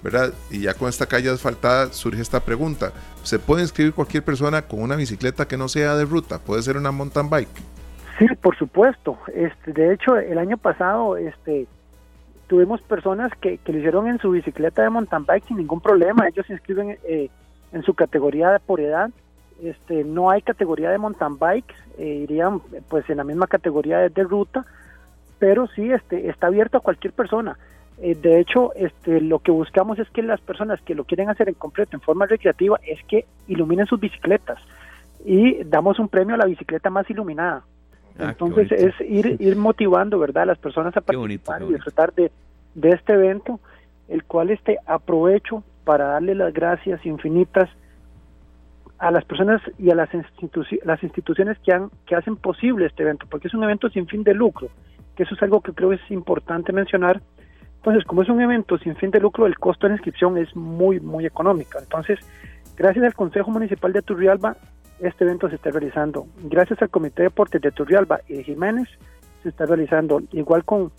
¿verdad? Y ya con esta calle asfaltada surge esta pregunta. ¿Se puede inscribir cualquier persona con una bicicleta que no sea de ruta? ¿Puede ser una mountain bike? Sí, por supuesto. Este, de hecho, el año pasado este, tuvimos personas que, que lo hicieron en su bicicleta de mountain bike sin ningún problema. Ellos se inscriben eh, en su categoría por edad. Este, no hay categoría de mountain bike, eh, irían pues en la misma categoría de, de, ruta, pero sí este, está abierto a cualquier persona. Eh, de hecho, este, lo que buscamos es que las personas que lo quieren hacer en completo, en forma recreativa, es que iluminen sus bicicletas y damos un premio a la bicicleta más iluminada. Ah, Entonces es ir, ir motivando, ¿verdad?, a las personas a participar y disfrutar de, de este evento, el cual este aprovecho para darle las gracias infinitas a las personas y a las, instituciones que, han, que hacen posible este evento, porque es un evento sin fin de lucro, que eso es algo que creo es importante mencionar. Entonces, como es un evento sin fin de lucro, el costo de la inscripción es muy, muy económico. Entonces, gracias al Consejo Municipal de Turrialba, este evento se está realizando. Gracias al Comité de Deportes de Turrialba y de Jiménez, se está realizando. Igual con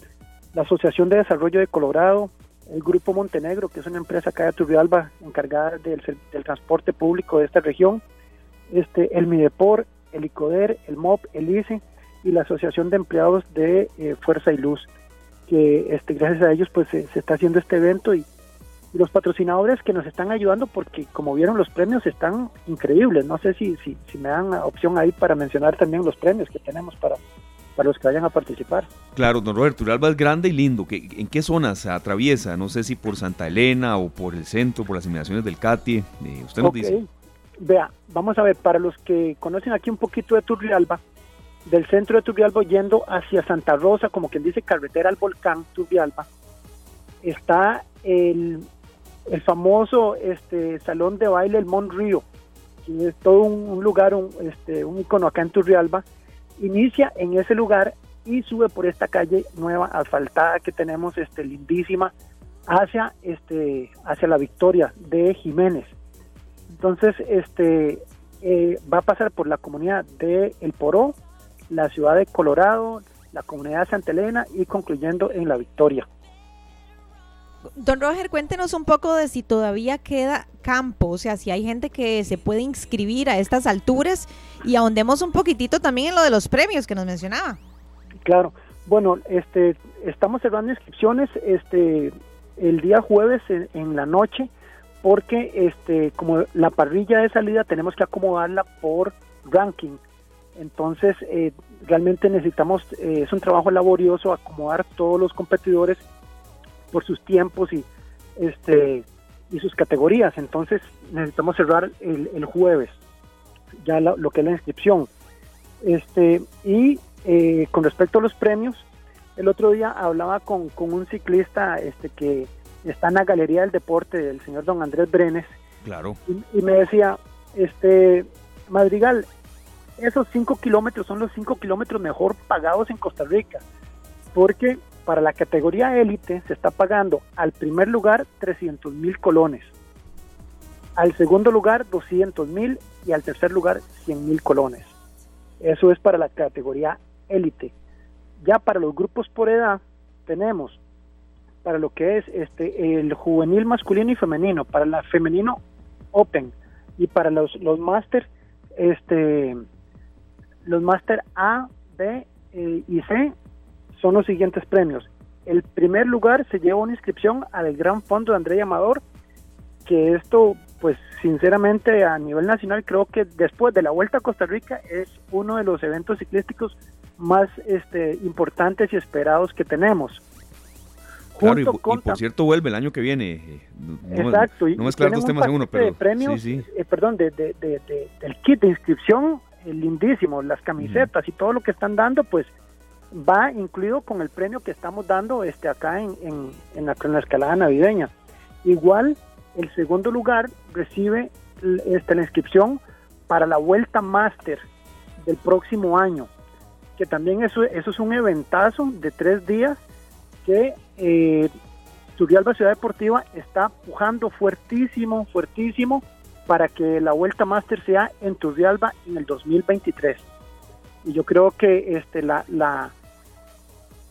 la Asociación de Desarrollo de Colorado, el Grupo Montenegro, que es una empresa acá de Turrialba encargada del, del, transporte público de esta región, este, el Midepor, el ICODER, el MOP, el ICE y la Asociación de Empleados de eh, Fuerza y Luz, que este, gracias a ellos pues se, está haciendo este evento y, los patrocinadores que nos están ayudando porque como vieron los premios están increíbles, no sé si, si, si me dan opción ahí para mencionar también los premios que tenemos para, para los que vayan a participar. Claro, don Roberto, Turrialba es grande y lindo. ¿En qué zonas se atraviesa? No sé si por Santa Elena o por el centro, por las inmediaciones del CATI. Eh, usted nos dice. Vea, vamos a ver, para los que conocen aquí un poquito de Turrialba, del centro de Turrialba yendo hacia Santa Rosa, como quien dice carretera al volcán Turrialba, está el, el famoso este salón de baile el Mont Río, que es todo un, lugar, un, este, un icono acá en Turrialba, inicia en ese lugar y sube por esta calle nueva asfaltada que tenemos este lindísima hacia este hacia la Victoria de Jiménez. Entonces este eh, va a pasar por la comunidad de El Poró la ciudad de Colorado la comunidad de Santa Elena y concluyendo en la Victoria Don Roger, cuéntenos un poco de si todavía queda campo, o sea, si hay gente que se puede inscribir a estas alturas y ahondemos un poquitito también en lo de los premios que nos mencionaba. Claro, bueno, este, estamos cerrando inscripciones este, el día jueves en, la noche porque este, como la parrilla de salida tenemos que acomodarla por ranking. Entonces, eh, realmente necesitamos, eh, es un trabajo laborioso acomodar todos los competidores por sus tiempos y este y sus categorías. Entonces necesitamos cerrar el, jueves ya lo que es la inscripción. Este y eh, con respecto a los premios, el otro día hablaba con, un ciclista este que está en la galería del deporte del señor don Andrés Brenes. Claro. Y, y me decía, este Madrigal, esos cinco kilómetros son los cinco kilómetros mejor pagados en Costa Rica, porque para la categoría élite se está pagando al primer lugar 300 mil colones, al segundo lugar 200 mil y al tercer lugar 100 mil colones. Eso es para la categoría élite. Ya para los grupos por edad tenemos para lo que es este el juvenil masculino y femenino, para la femenino open y para los los máster este los máster A, B eh, y C son los siguientes premios. El primer lugar se lleva una inscripción al Gran Fondo de André Amador, que esto, pues sinceramente a nivel nacional creo que después de la Vuelta a Costa Rica es uno de los eventos ciclísticos más este, importantes y esperados que tenemos. Claro, y, por cierto vuelve el año que viene. Eh, Exacto. No mezclar dos temas en uno, pero... De premios, sí, eh, perdón, de, del kit de inscripción, eh, lindísimo, las camisetas y todo lo que están dando, pues va incluido con el premio que estamos dando este acá en, en, la, escalada navideña. Igual, el segundo lugar recibe este, la inscripción para la Vuelta Máster del próximo año, que también eso, eso es un eventazo de tres días que eh, Turrialba Ciudad Deportiva está pujando fuertísimo, fuertísimo para que la Vuelta Máster sea en Turrialba en el 2023. Y yo creo que este, la, la,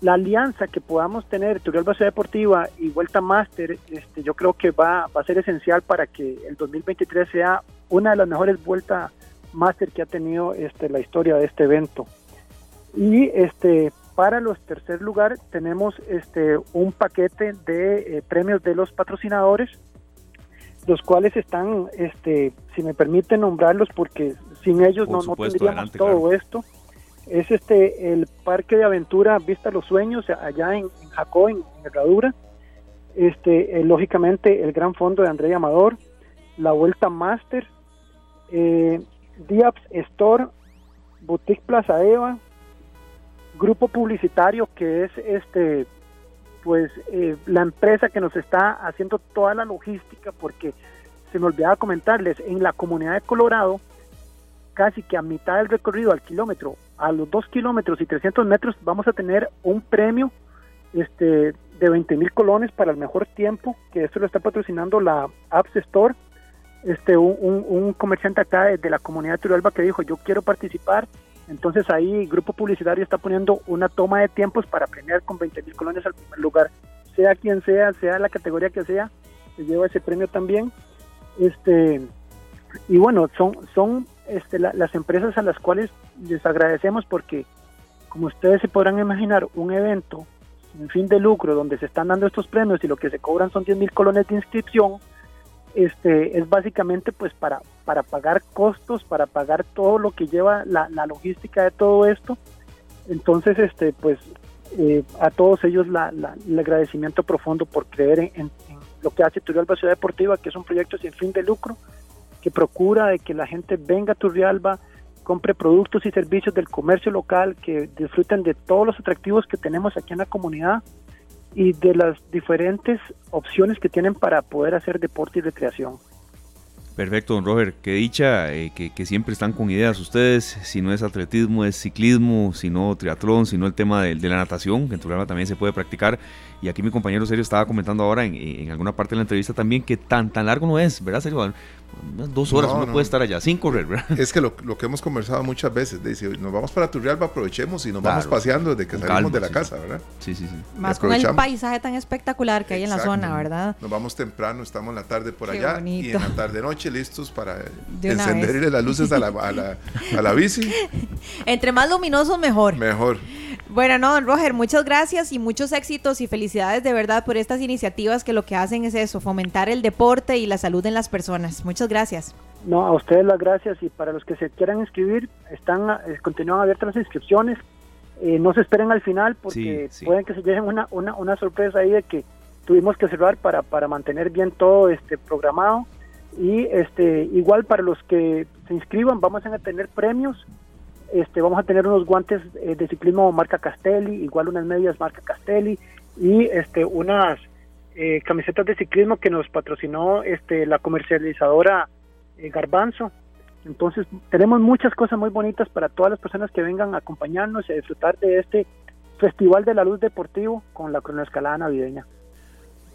la alianza que podamos tener Turrialba Ciudad Deportiva y Vuelta Máster, este, yo creo que va, va a ser esencial para que el 2023 sea una de las mejores vueltas máster que ha tenido este, la historia de este evento. Y este, para los tercer lugar tenemos este, un paquete de eh, premios de los patrocinadores, los cuales están, este, si me permiten nombrarlos, porque sin ellos no, no, tendríamos todo esto. Es este el Parque de Aventura Vista los Sueños, allá en, Jacó, en, Herradura. Este, eh, lógicamente, el Gran Fondo de André Amador, la Vuelta Master, eh, Diabs Store, Boutique Plaza Eva, grupo publicitario que es este pues eh, la empresa que nos está haciendo toda la logística porque se me olvidaba comentarles en la comunidad de Colorado casi que a mitad del recorrido al kilómetro a los dos kilómetros y 300 metros vamos a tener un premio este de 20 mil colones para el mejor tiempo que esto lo está patrocinando la Apps Store. Este un, un, comerciante acá de, la comunidad de Turalba que dijo yo quiero participar entonces ahí el grupo publicitario está poniendo una toma de tiempos para premiar con 20 mil colones al primer lugar, sea quien sea, sea la categoría que sea, se lleva ese premio también. Este y bueno, son son este, las empresas a las cuales les agradecemos porque como ustedes se podrán imaginar, un evento sin fin de lucro donde se están dando estos premios y lo que se cobran son 10 mil colones de inscripción, este, es básicamente pues para, para pagar costos, para pagar todo lo que lleva la, logística de todo esto. Entonces, este, pues eh, a todos ellos la, el agradecimiento profundo por creer en, lo que hace Turrialba Ciudad Deportiva, que es un proyecto sin fin de lucro, que procura de que la gente venga a Turrialba, compre productos y servicios del comercio local, que disfruten de todos los atractivos que tenemos aquí en la comunidad y de las diferentes opciones que tienen para poder hacer deporte y recreación. Perfecto, don Roger. Qué dicha eh, que, siempre están con ideas ustedes. Si no es atletismo, es ciclismo, si no triatlón, si no el tema de, la natación, que en programa también se puede practicar. Y aquí mi compañero Sergio estaba comentando ahora en, en, alguna parte de la entrevista también que tan tan largo no es, ¿verdad, Sergio? Unas dos horas uno puede estar allá sin correr, ¿verdad? Es que lo, lo, que hemos conversado muchas veces, dice, nos vamos para Turrialba, aprovechemos y nos vamos paseando desde que salimos de la casa, ¿verdad? Sí, sí, sí. Más con el paisaje tan espectacular que hay en la zona, ¿verdad? Nos vamos temprano, estamos en la tarde por allá y en la tarde-noche listos para encenderle las luces a la, a la, a la bici. *laughs* Entre más luminoso, mejor. Mejor. Bueno, no, Roger, muchas gracias y muchos éxitos y felicidades de verdad por estas iniciativas que lo que hacen es eso, fomentar el deporte y la salud en las personas. Muchas gracias. No, a ustedes las gracias y para los que se quieran inscribir, están eh, continúan abiertas las inscripciones. Eh, no se esperen al final porque pueden que se lleven una, una, una sorpresa ahí de que tuvimos que cerrar para, para mantener bien todo este programado y este igual para los que se inscriban vamos a tener premios este, vamos a tener unos guantes eh, de ciclismo marca Castelli, igual unas medias marca Castelli y este, unas eh, camisetas de ciclismo que nos patrocinó este, la comercializadora eh, Garbanzo. Entonces tenemos muchas cosas muy bonitas para todas las personas que vengan a acompañarnos y a disfrutar de este Festival de la Luz Deportivo con la cronoescalada navideña.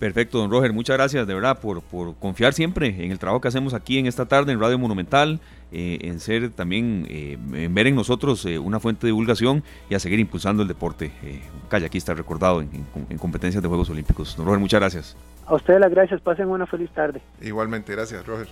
Perfecto, don Roger, muchas gracias de verdad por, por confiar siempre en el trabajo que hacemos aquí en esta tarde en Radio Monumental, eh, en ser también, eh, en ver en nosotros eh, una fuente de divulgación y a seguir impulsando el deporte aquí está recordado en, en, competencias de Juegos Olímpicos. Don Roger, muchas gracias. A ustedes las gracias, pasen una feliz tarde. Igualmente, gracias Roger.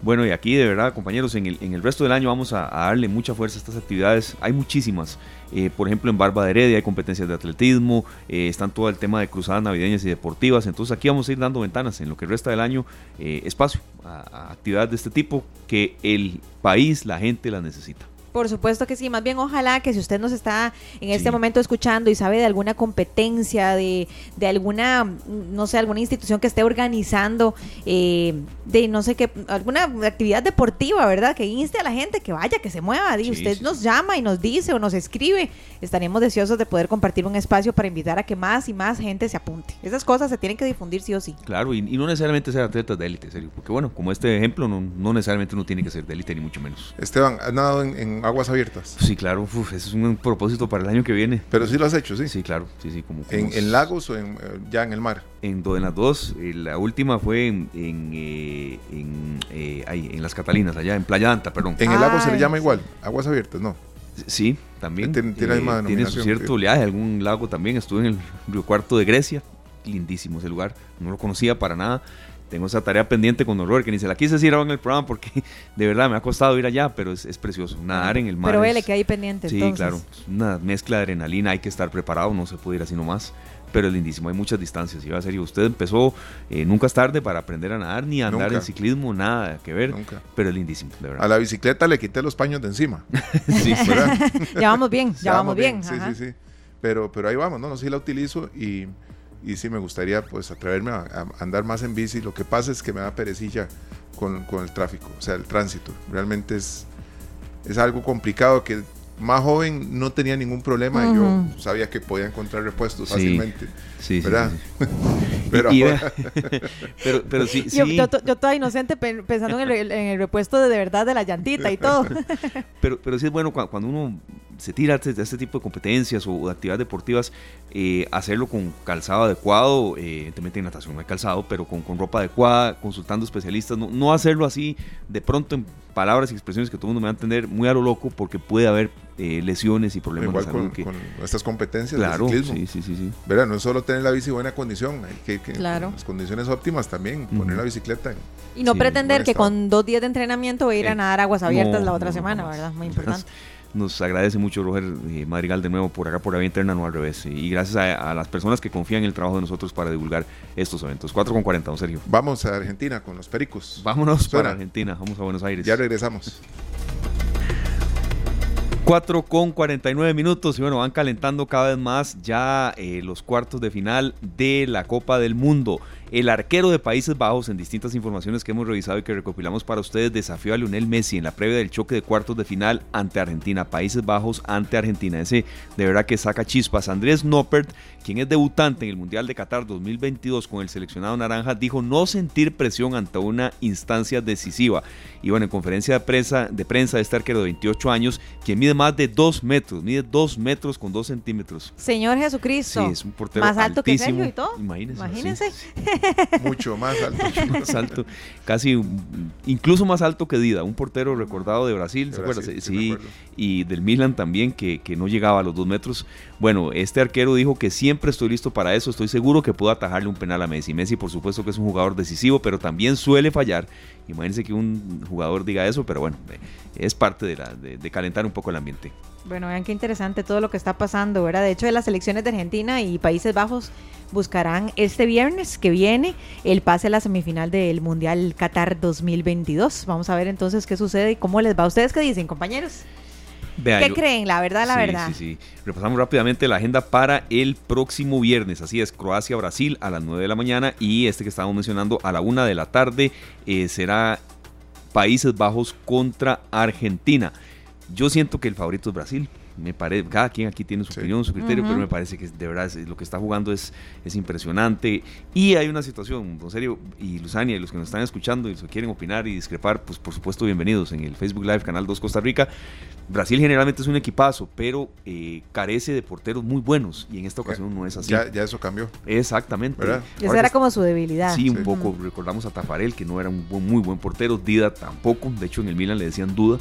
Bueno, y aquí de verdad, compañeros, en el, en el resto del año vamos a, darle mucha fuerza a estas actividades. Hay muchísimas. Eh, por ejemplo, en Barba de Heredia hay competencias de atletismo, eh, están todo el tema de cruzadas navideñas y deportivas. Entonces aquí vamos a ir dando ventanas en lo que resta del año, eh, espacio a actividades de este tipo que el país, la gente las necesita. Por supuesto que sí, más bien ojalá que si usted nos está en este momento escuchando y sabe de alguna competencia, de, de, alguna, no sé, alguna institución que esté organizando, eh, de no sé qué, alguna actividad deportiva, ¿verdad? Que inste a la gente que vaya, que se mueva. y usted nos llama y nos dice o nos escribe. Estaremos deseosos de poder compartir un espacio para invitar a que más y más gente se apunte. Esas cosas se tienen que difundir sí o sí. Claro, y, no necesariamente ser atletas de élite, serio. Porque bueno, como este ejemplo, no, necesariamente uno tiene que ser de élite, ni mucho menos. Esteban, ¿ha dado en con aguas abiertas. Sí, claro, ese es un propósito para el año que viene. Pero sí lo has hecho, sí. Sí, claro, sí, sí. Como, ¿En, lagos o en, eh, ya en el mar? En, en las dos. Eh, la última fue en, en, eh, en, las Catalinas, allá en Playa Anta, perdón. ¿En el lago se le llama igual? Aguas abiertas, no. Sí, también. Tiene, tiene, tiene su cierto oleaje, algún lago también. Estuve en el Río Cuarto de Grecia. Lindísimo ese lugar. No lo conocía para nada tengo esa tarea pendiente con Robert, que ni se la quise decir ahora en el programa porque *laughs* de verdad me ha costado ir allá, pero es, precioso. Nadar en el mar. Pero vele que hay pendiente. Sí, claro. una mezcla de adrenalina, hay que estar preparado, no se puede ir así nomás. Pero es lindísimo, hay muchas distancias. Y va a ser, usted empezó, eh, nunca es tarde para aprender a nadar, ni a andar en ciclismo, nada que ver. Nunca. Pero es lindísimo, de verdad. A la bicicleta le quité los paños de encima. *laughs* sí, *laughs* ya vamos bien, ya, vamos bien. Sí, sí, sí. Pero, pero ahí vamos, ¿no? no sí la utilizo y y sí me gustaría pues atreverme a, andar más en bici. Lo que pasa es que me da perecilla con, con el tráfico, o sea, el tránsito. Realmente es, es algo complicado que más joven no tenía ningún problema y yo sabía que podía encontrar repuestos fácilmente. Sí, ¿verdad? *laughs* pero, *laughs* pero, pero, sí, yo, yo, yo, toda inocente pensando en el, en el, repuesto de, de verdad de la llantita y todo. *laughs* pero, pero sí es bueno cuando uno se tira de este tipo de competencias o de actividades deportivas, eh, hacerlo con calzado adecuado, eh, en natación no hay calzado, pero con, con ropa adecuada, consultando especialistas, no, no, hacerlo así de pronto en palabras y expresiones que todo el mundo me va a entender muy a lo loco porque puede haber eh, lesiones y problemas Igual de salud. Con, con estas competencias claro, ciclismo. Sí, sí, sí, sí. ¿Verdad? No es solo tener la bici en buena condición, hay que, claro. las condiciones óptimas también, poner la bicicleta Y no pretender que con dos días de entrenamiento voy a ir a nadar aguas abiertas la otra semana, ¿verdad? Muy importante. Nos agradece mucho Roger eh, Madrigal de nuevo por acá por la vía interna, no al revés. Y gracias a, las personas que confían en el trabajo de nosotros para divulgar estos eventos. 4 con 40, don Sergio. Vamos a Argentina con los Pericos. Vámonos para Argentina, vamos a Buenos Aires. Ya regresamos. 4 con 49 minutos y bueno, van calentando cada vez más ya eh, los cuartos de final de la Copa del Mundo. El arquero de Países Bajos, en distintas informaciones que hemos revisado y que recopilamos para ustedes, desafió a Lionel Messi en la previa del choque de cuartos de final ante Argentina. Países Bajos ante Argentina. Ese de verdad que saca chispas. Andrés Noppert, quien es debutante en el Mundial de Qatar 2022 con el seleccionado naranja, dijo no sentir presión ante una instancia decisiva. Y bueno, en conferencia de prensa de, prensa este arquero de 28 años, quien mide más de 2 metros, mide 2 metros con 2 centímetros. Señor Jesucristo. Sí, es un portero Más alto que Sergio y todo. Imagínense. Imagínense. *laughs* Mucho más alto. Mucho más alto. Casi, incluso más alto que Dida, un portero recordado de Brasil, ¿se? Sí, y del Milan también, que, que, no llegaba a los dos metros. Bueno, este arquero dijo que siempre estoy listo para eso, estoy seguro que puedo atajarle un penal a Messi. Messi, por supuesto, que es un jugador decisivo, pero también suele fallar. Imagínense que un jugador diga eso, pero bueno, es parte de, la, de calentar un poco el ambiente. Bueno, vean qué interesante todo lo que está pasando, ¿verdad? De hecho, de las elecciones de Argentina y Países Bajos buscarán este viernes que viene el pase a la semifinal del Mundial Qatar 2022. Vamos a ver entonces qué sucede y cómo les va. ¿Ustedes qué dicen, compañeros? ¿Qué creen? La verdad, la verdad. Sí, sí. Repasamos rápidamente la agenda para el próximo viernes. Así es, Croacia-Brasil a las 9 de la mañana y este que estábamos mencionando a la 1 de la tarde eh, será Países Bajos contra Argentina. Yo siento que el favorito es Brasil me parece, cada quien aquí tiene su opinión, su criterio, pero me parece que de verdad lo que está jugando es, es impresionante. Y hay una situación, en serio, y Luzania, y los que nos están escuchando y los que quieren opinar y discrepar, pues por supuesto bienvenidos en el Facebook Live, Canal 2 Costa Rica. Brasil generalmente es un equipazo, pero eh, carece de porteros muy buenos y en esta ocasión no es así. Ya, ya eso cambió. Exactamente. Esa era como su debilidad. Sí, un poco. Recordamos a Tafarel, que no era un muy buen portero. Dida tampoco. De hecho, en el Milan le decían duda.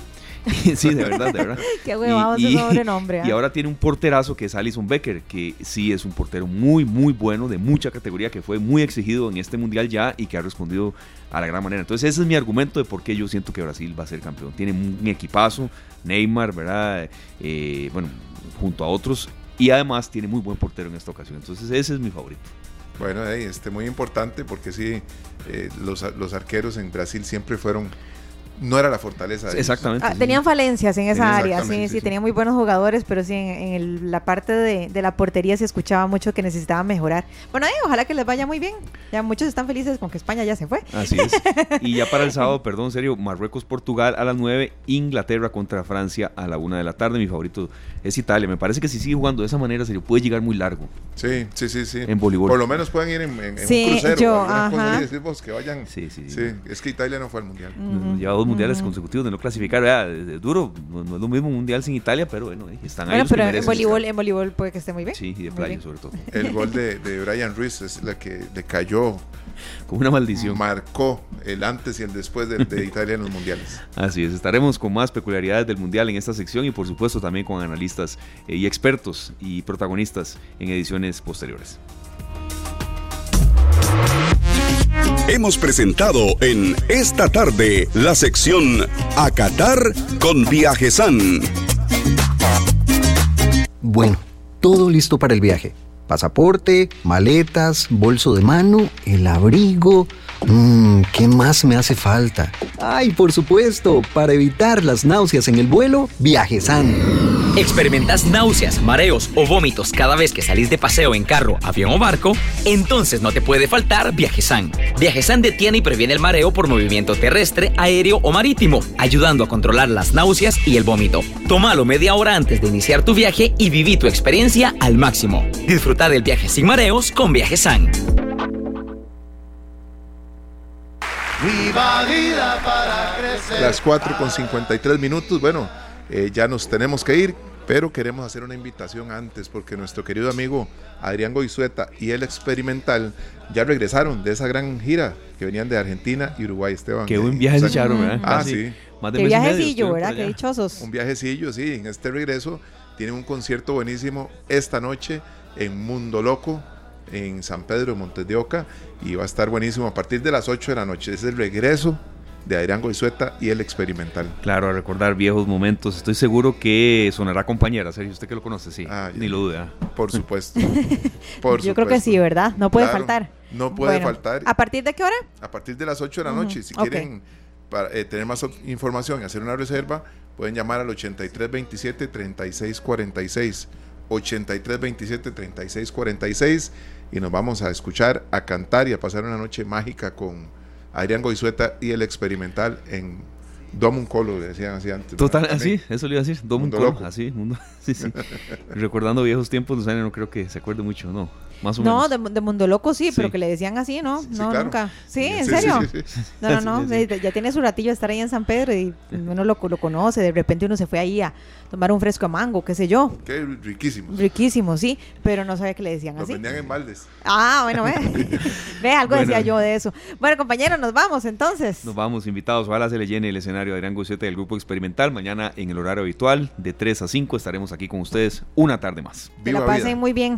*laughs* sí, de verdad, de verdad. *laughs* Qué huevado ese sobrenombre. *laughs* Y ¿ah? ahora tiene un porterazo que es Alison Becker, que sí es un portero muy, muy bueno, de mucha categoría, que fue muy exigido en este mundial ya y que ha respondido a la gran manera. Entonces, ese es mi argumento de por qué yo siento que Brasil va a ser campeón. Tiene un equipazo, Neymar, ¿verdad? Eh, bueno, junto a otros. Y además tiene muy buen portero en esta ocasión. Entonces, ese es mi favorito. Bueno, este, muy importante porque sí, eh, los, los arqueros en Brasil siempre fueron no era la fortaleza. De Exactamente. Ah, tenían falencias en esa área, sí, sí, tenían muy buenos jugadores, pero sí, en, la parte de, la portería se escuchaba mucho que necesitaban mejorar. Bueno, ojalá que les vaya muy bien. Ya muchos están felices con que España ya se fue. Así es. *laughs* Y ya para el sábado, perdón, serio, Marruecos-Portugal a las 9, Inglaterra contra Francia a la 1 de la tarde. Mi favorito es Italia. Me parece que si sigue jugando de esa manera, serio, puede llegar muy largo. Sí, sí, sí, sí. En voleibol. Por lo menos pueden ir en, un crucero. Yo, ajá. que vayan. Sí, sí, sí, Es que Italia no fue al mundial. Lleva dos dos mundiales consecutivos de no clasificar. Es duro, no, es lo mismo un mundial sin Italia, pero bueno, están ahí. Bueno, pero en voleibol, en voleibol puede que esté muy bien. Sí, y de playa sobre todo. *laughs* El gol de, de Brian Ruiz es la que le cayó con una maldición. Marcó el antes y el después de, Italia en los mundiales. *laughs* Así es, estaremos con más peculiaridades del mundial en esta sección y por supuesto también con analistas eh, y expertos y protagonistas en ediciones posteriores. Hemos presentado en esta tarde la sección A Qatar con Viajesan. Bueno, todo listo para el viaje Pasaporte, maletas, bolso de mano, el abrigo. Mmm, ¿qué más me hace falta? Ay, por supuesto, para evitar las náuseas en el vuelo, Viajesan. ¿Experimentas náuseas, mareos o vómitos cada vez que salís de paseo en carro, avión o barco? Entonces no te puede faltar Viajesan. Viajesan detiene y previene el mareo por movimiento terrestre, aéreo o marítimo, ayudando a controlar las náuseas y el vómito. Tómalo media hora antes de iniciar tu viaje y viví tu experiencia al máximo. Disfruta del viaje sin mareos con Viajesan. Viva vida para crecer. Las 4 con 53 minutos. Bueno, eh, ya nos tenemos que ir, pero queremos hacer una invitación antes porque nuestro querido amigo Adrián Goizueta y el Experimental ya regresaron de esa gran gira que venían de Argentina y Uruguay, Esteban. Qué buen viaje se echaron, ¿verdad? Ah, sí. Más de Qué viajecillo, ¿verdad? Qué dichosos. Un viajecillo, sí. En este regreso tienen un concierto buenísimo esta noche en Mundo Loco, en San Pedro de Montes de Oca y va a estar buenísimo a partir de las 8 de la noche. Es el regreso de Adrián Goizueta y el experimental. Claro, a recordar viejos momentos. Estoy seguro que sonará compañera, Sergio. Usted que lo conoce, sí. Ah, ni lo duda. Por supuesto. *laughs* Yo creo que sí, ¿verdad? No puede faltar. No puede faltar. ¿A partir de qué hora? A partir de las 8 de la noche. Si quieren para, eh, tener más información y hacer una reserva, pueden llamar al 8327 3646. 8327 3646 y nos vamos a escuchar, a cantar y a pasar una noche mágica con Adrián Goizueta y el experimental en Domum Colo, decían así antes. Total, así, eso le iba a decir, Domum Colo, así, mundo, *laughs* sí, sí. *laughs* Recordando viejos tiempos, no creo que se acuerde mucho, ¿no? Más o no, de, Mundo Loco sí, pero que le decían así, ¿no? no, nunca. Sí, ¿en serio? No, no, *laughs* no. Ya tiene su ratillo de estar ahí en San Pedro y *laughs* uno lo, lo conoce. De repente uno se fue ahí a tomar un fresco a mango, qué sé yo. Qué riquísimo. Riquísimo, sí, pero no sabía que le decían así. Lo vendían en baldes. Ah, bueno, ve. *laughs* ve, algo decía yo de eso. Bueno, compañeros, nos vamos entonces. Nos vamos, invitados. Ojalá se le llene el escenario de Adrián Gucete del Grupo Experimental. Mañana en el horario habitual, de 3 a 5, estaremos aquí con ustedes una tarde más. Que la pasen muy bien.